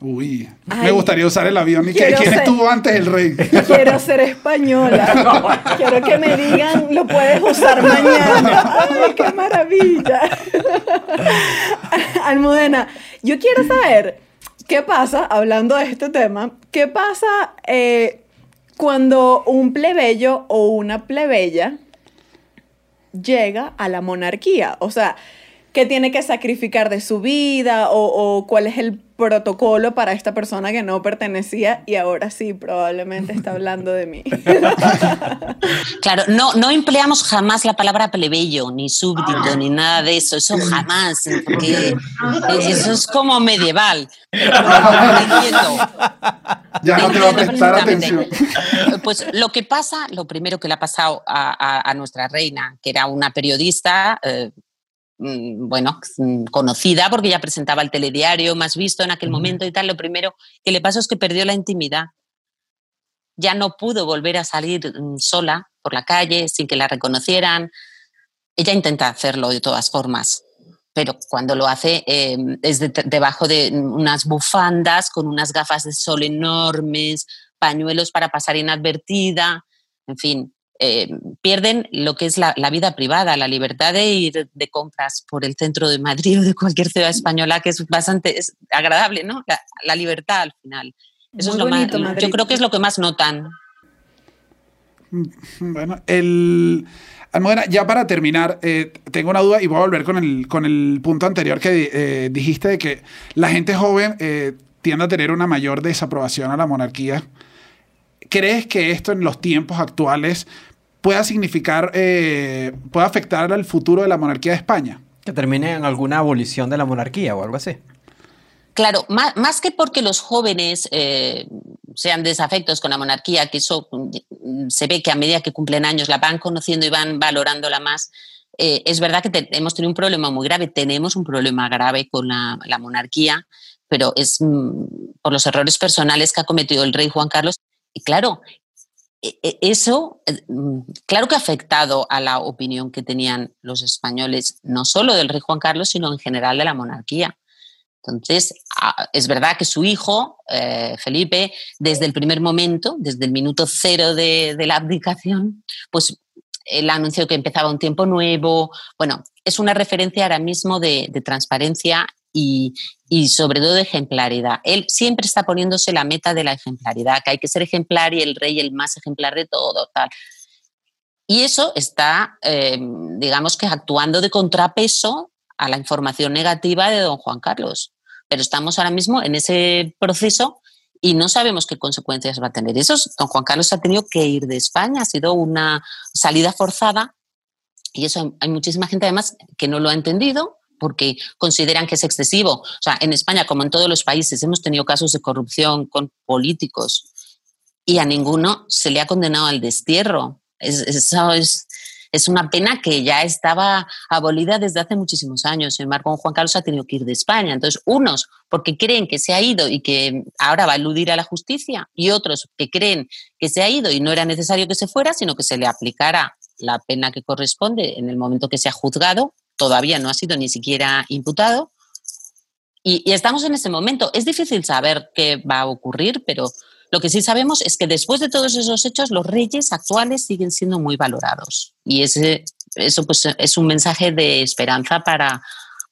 S2: Uy, me gustaría usar el avión. ¿Y quién estuvo antes el rey?
S4: Quiero ser española. quiero que me digan, lo puedes usar mañana. ¡Ay, qué maravilla! Almudena, yo quiero saber qué pasa, hablando de este tema, qué pasa eh, cuando un plebeyo o una plebeya llega a la monarquía. O sea, qué tiene que sacrificar de su vida o, cuál es el protocolo para esta persona que no pertenecía y ahora sí probablemente está hablando de mí.
S5: Claro, no, no empleamos jamás la palabra plebeyo, ni súbdito, ni nada de eso, eso jamás, porque eso es como medieval.
S2: ya no te va a prestar atención.
S5: Pues lo que pasa, lo primero que le ha pasado a, nuestra reina, que era una periodista, eh, bueno, mm, conocida porque ya presentaba el telediario más visto en aquel momento y tal, lo primero que le pasó es que perdió la intimidad. Ya no pudo volver a salir mm, sola por la calle sin que la reconocieran. Ella intenta hacerlo de todas formas, pero cuando lo hace em, es debajo de unas bufandas con unas gafas de sol enormes, pañuelos para pasar inadvertida, en fin, eh, pierden lo que es la, vida privada, la libertad de ir de compras por el centro de Madrid o de cualquier ciudad española, que es bastante agradable, ¿no? La, libertad al final. Eso es lo más, yo creo que es lo que más notan.
S2: Bueno, el... Almudena, ya para terminar, eh, tengo una duda y voy a volver con el, con el punto anterior que eh, dijiste de que la gente joven tiende a tener una mayor desaprobación a la monarquía. ¿Crees que esto en los tiempos actuales pueda significar, eh, pueda afectar al futuro de la monarquía de España.
S3: Que termine en alguna abolición de la monarquía o algo así.
S5: Claro, más, que porque los jóvenes eh, sean desafectos con la monarquía, que eso mm, se ve que a medida que cumplen años la van conociendo y van valorándola más, eh, es verdad que hemos tenido un problema muy grave, tenemos un problema grave con la, la monarquía, pero es mm, por los errores personales que ha cometido el rey Juan Carlos. Y claro, eso, eh, mm, claro que ha afectado a la opinión que tenían los españoles, no solo del rey Juan Carlos, sino en general de la monarquía. Entonces, es verdad que su hijo, eh, Felipe, desde el primer momento, desde el minuto cero de, la abdicación, pues él anunció que empezaba un tiempo nuevo. Bueno, es una referencia ahora mismo de, de transparencia y, y sobre todo de ejemplaridad. Él siempre está poniéndose la meta de la ejemplaridad, que hay que ser ejemplar y el rey el más ejemplar de todo, tal. Y eso está, eh, digamos que actuando de contrapeso a la información negativa de don Juan Carlos. Pero estamos ahora mismo en ese proceso y no sabemos qué consecuencias va a tener. Eso, don Juan Carlos ha tenido que ir de España, ha sido una salida forzada y eso hay muchísima gente además que no lo ha entendido porque consideran que es excesivo. O sea, en España, como en todos los países, hemos tenido casos de corrupción con políticos y a ninguno se le ha condenado al destierro. eso es, es una pena que ya estaba abolida desde hace muchísimos años. Sin embargo, Juan Carlos ha tenido que ir de España. Entonces, unos porque creen que se ha ido y que ahora va a eludir a la justicia, y otros que creen que se ha ido y no era necesario que se fuera, sino que se le aplicara la pena que corresponde en el momento que se ha juzgado todavía no ha sido ni siquiera imputado. Y, estamos en ese momento. Es difícil saber qué va a ocurrir, pero lo que sí sabemos es que después de todos esos hechos, los reyes actuales siguen siendo muy valorados. Y ese, eso pues, es un mensaje de esperanza para,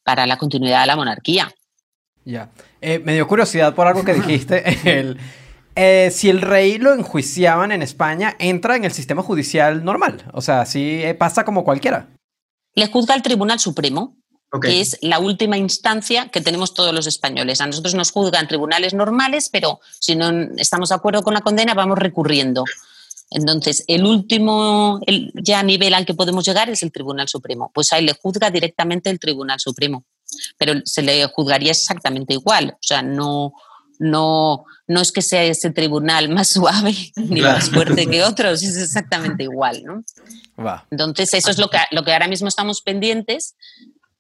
S5: para la continuidad de la monarquía.
S3: Ya. Eh, me dio curiosidad por algo que dijiste. El, eh, si el rey lo enjuiciaban en España, entra en el sistema judicial normal. O sea, sí eh, pasa como cualquiera
S5: le juzga el Tribunal Supremo, que es la última instancia que tenemos todos los españoles. A nosotros nos juzgan tribunales normales, pero si no estamos de acuerdo con la condena, vamos recurriendo. Entonces, el último el ya nivel al que podemos llegar es el Tribunal Supremo. Pues ahí le juzga directamente el Tribunal Supremo, pero se le juzgaría exactamente igual. O sea, no, no, no es que sea ese tribunal más suave ni más fuerte que otros, es exactamente igual, ¿no? Entonces, eso es lo que, lo que ahora mismo estamos pendientes,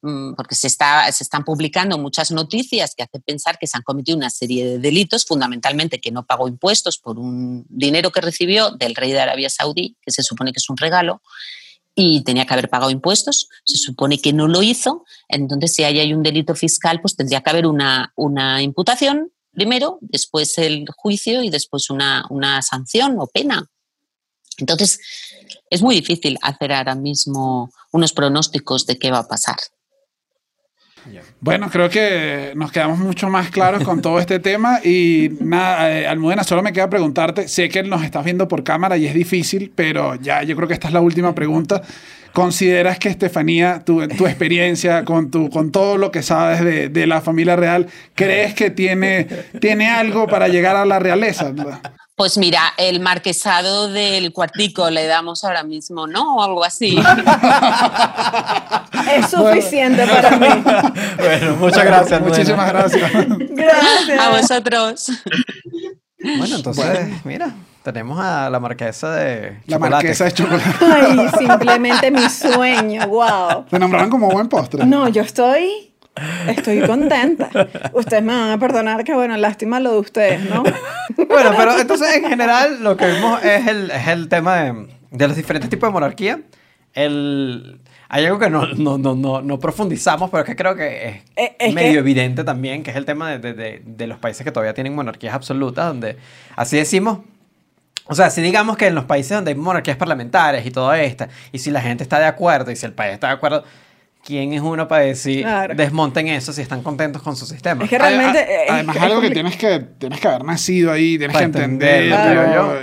S5: mm, porque se, está, se están publicando muchas noticias que hacen pensar que se han cometido una serie de delitos, fundamentalmente que no pagó impuestos por un dinero que recibió del rey de Arabia Saudí, que se supone que es un regalo, y tenía que haber pagado impuestos, se supone que no lo hizo, entonces si hay un delito fiscal, pues tendría que haber una, una imputación primero, después el juicio y después una, una sanción o pena. Entonces, es muy difícil hacer ahora mismo unos pronósticos de qué va a pasar.
S2: Bueno, creo que nos quedamos mucho más claros con todo este tema y nada, eh, Almudena, solo me queda preguntarte, sé que nos estás viendo por cámara y es difícil, pero ya yo creo que esta es la última pregunta. ¿Consideras que Estefanía, tu, experiencia con, tu, con todo lo que sabes de, de, la familia real, crees que tiene, tiene algo para llegar a la realeza?
S5: Pues mira, el marquesado del cuartico le damos ahora mismo, ¿no? O algo así.
S4: es suficiente para mí.
S3: Bueno, muchas gracias.
S2: Muchísimas gracias.
S4: Gracias.
S5: A vosotros.
S3: Bueno, entonces, mira, tenemos a la marquesa de
S2: La marquesa de chocolate.
S4: Ay, simplemente mi sueño, wow.
S2: Te nombraron como buen postre.
S4: No, yo estoy Estoy contenta. Ustedes me van a perdonar que, bueno, lástima lo de ustedes, ¿no?
S3: bueno, pero entonces en general lo que vemos es el, es el tema de, de, los diferentes tipos de monarquía. El, hay algo que no, no, no, no, profundizamos, pero que creo que es, eh, medio evidente también, que es el tema de, de, de, los países que todavía tienen monarquías absolutas, donde así decimos, o sea, si digamos que en los países donde hay monarquías parlamentarias y todo esto, y si la gente está de acuerdo y si el país está de acuerdo, ¿quién es uno para decir desmonten eso si están contentos con su sistema?
S4: Es que realmente.
S2: Además, es, algo que tienes, que tienes que haber nacido ahí, tienes que entender.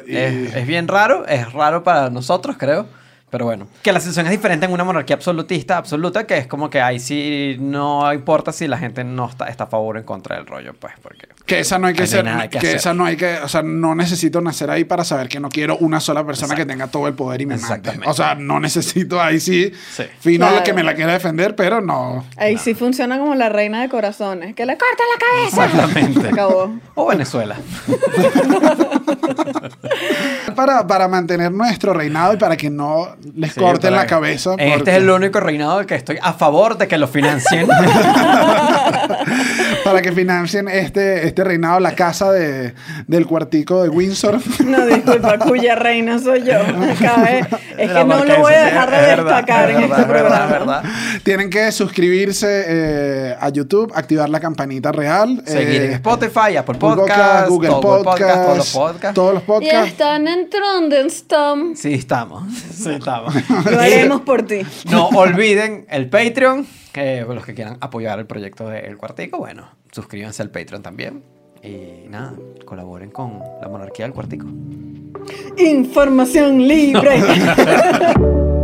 S3: es, bien raro, es raro para nosotros, creo. Pero bueno, que la situación es diferente en una monarquía absolutista, absoluta, que es como que ahí sí no importa si la gente no está, está a favor o en contra del rollo, pues, porque...
S2: Que esa no hay que ser, que, esa no hay que, o sea, no necesito nacer ahí para saber que no quiero una sola persona que tenga todo el poder y me mande. O sea, no necesito ahí sí, sí. fino que me la quiera defender, pero no.
S4: Ahí sí funciona como la reina de corazones, que le corta la cabeza.
S3: Exactamente.
S4: Acabó.
S3: O Venezuela.
S2: para, para mantener nuestro reinado y para que no les corten la cabeza.
S3: Este es el único reinado que estoy a favor de que lo financien.
S2: para que financien este, este reinado, la casa de, del cuartico de Windsor.
S4: No, disculpa, cuya reina soy yo. Cabe- es que no lo voy a dejar de
S3: es verdad,
S4: destacar
S3: es
S4: en
S3: verdad,
S4: este
S3: es verdad,
S4: programa.
S3: es verdad.
S2: Tienen que suscribirse eh, a YouTube, activar la campanita real.
S3: Seguir en
S2: eh,
S3: Spotify, Apple
S2: Google
S3: Podcast, Google Podcast, todos los
S2: Podcast,
S3: podcasts.
S2: todos los
S4: Y
S2: podcasts.
S4: están entrando en Stom.
S3: Sí, estamos. Sí, estamos.
S4: Lo haremos por ti.
S3: No olviden el Patreon. Que los que quieran apoyar el proyecto de El Cuartico, bueno, suscríbanse al Patreon también. Y nada, colaboren con la monarquía del Cuartico.
S4: Información libre.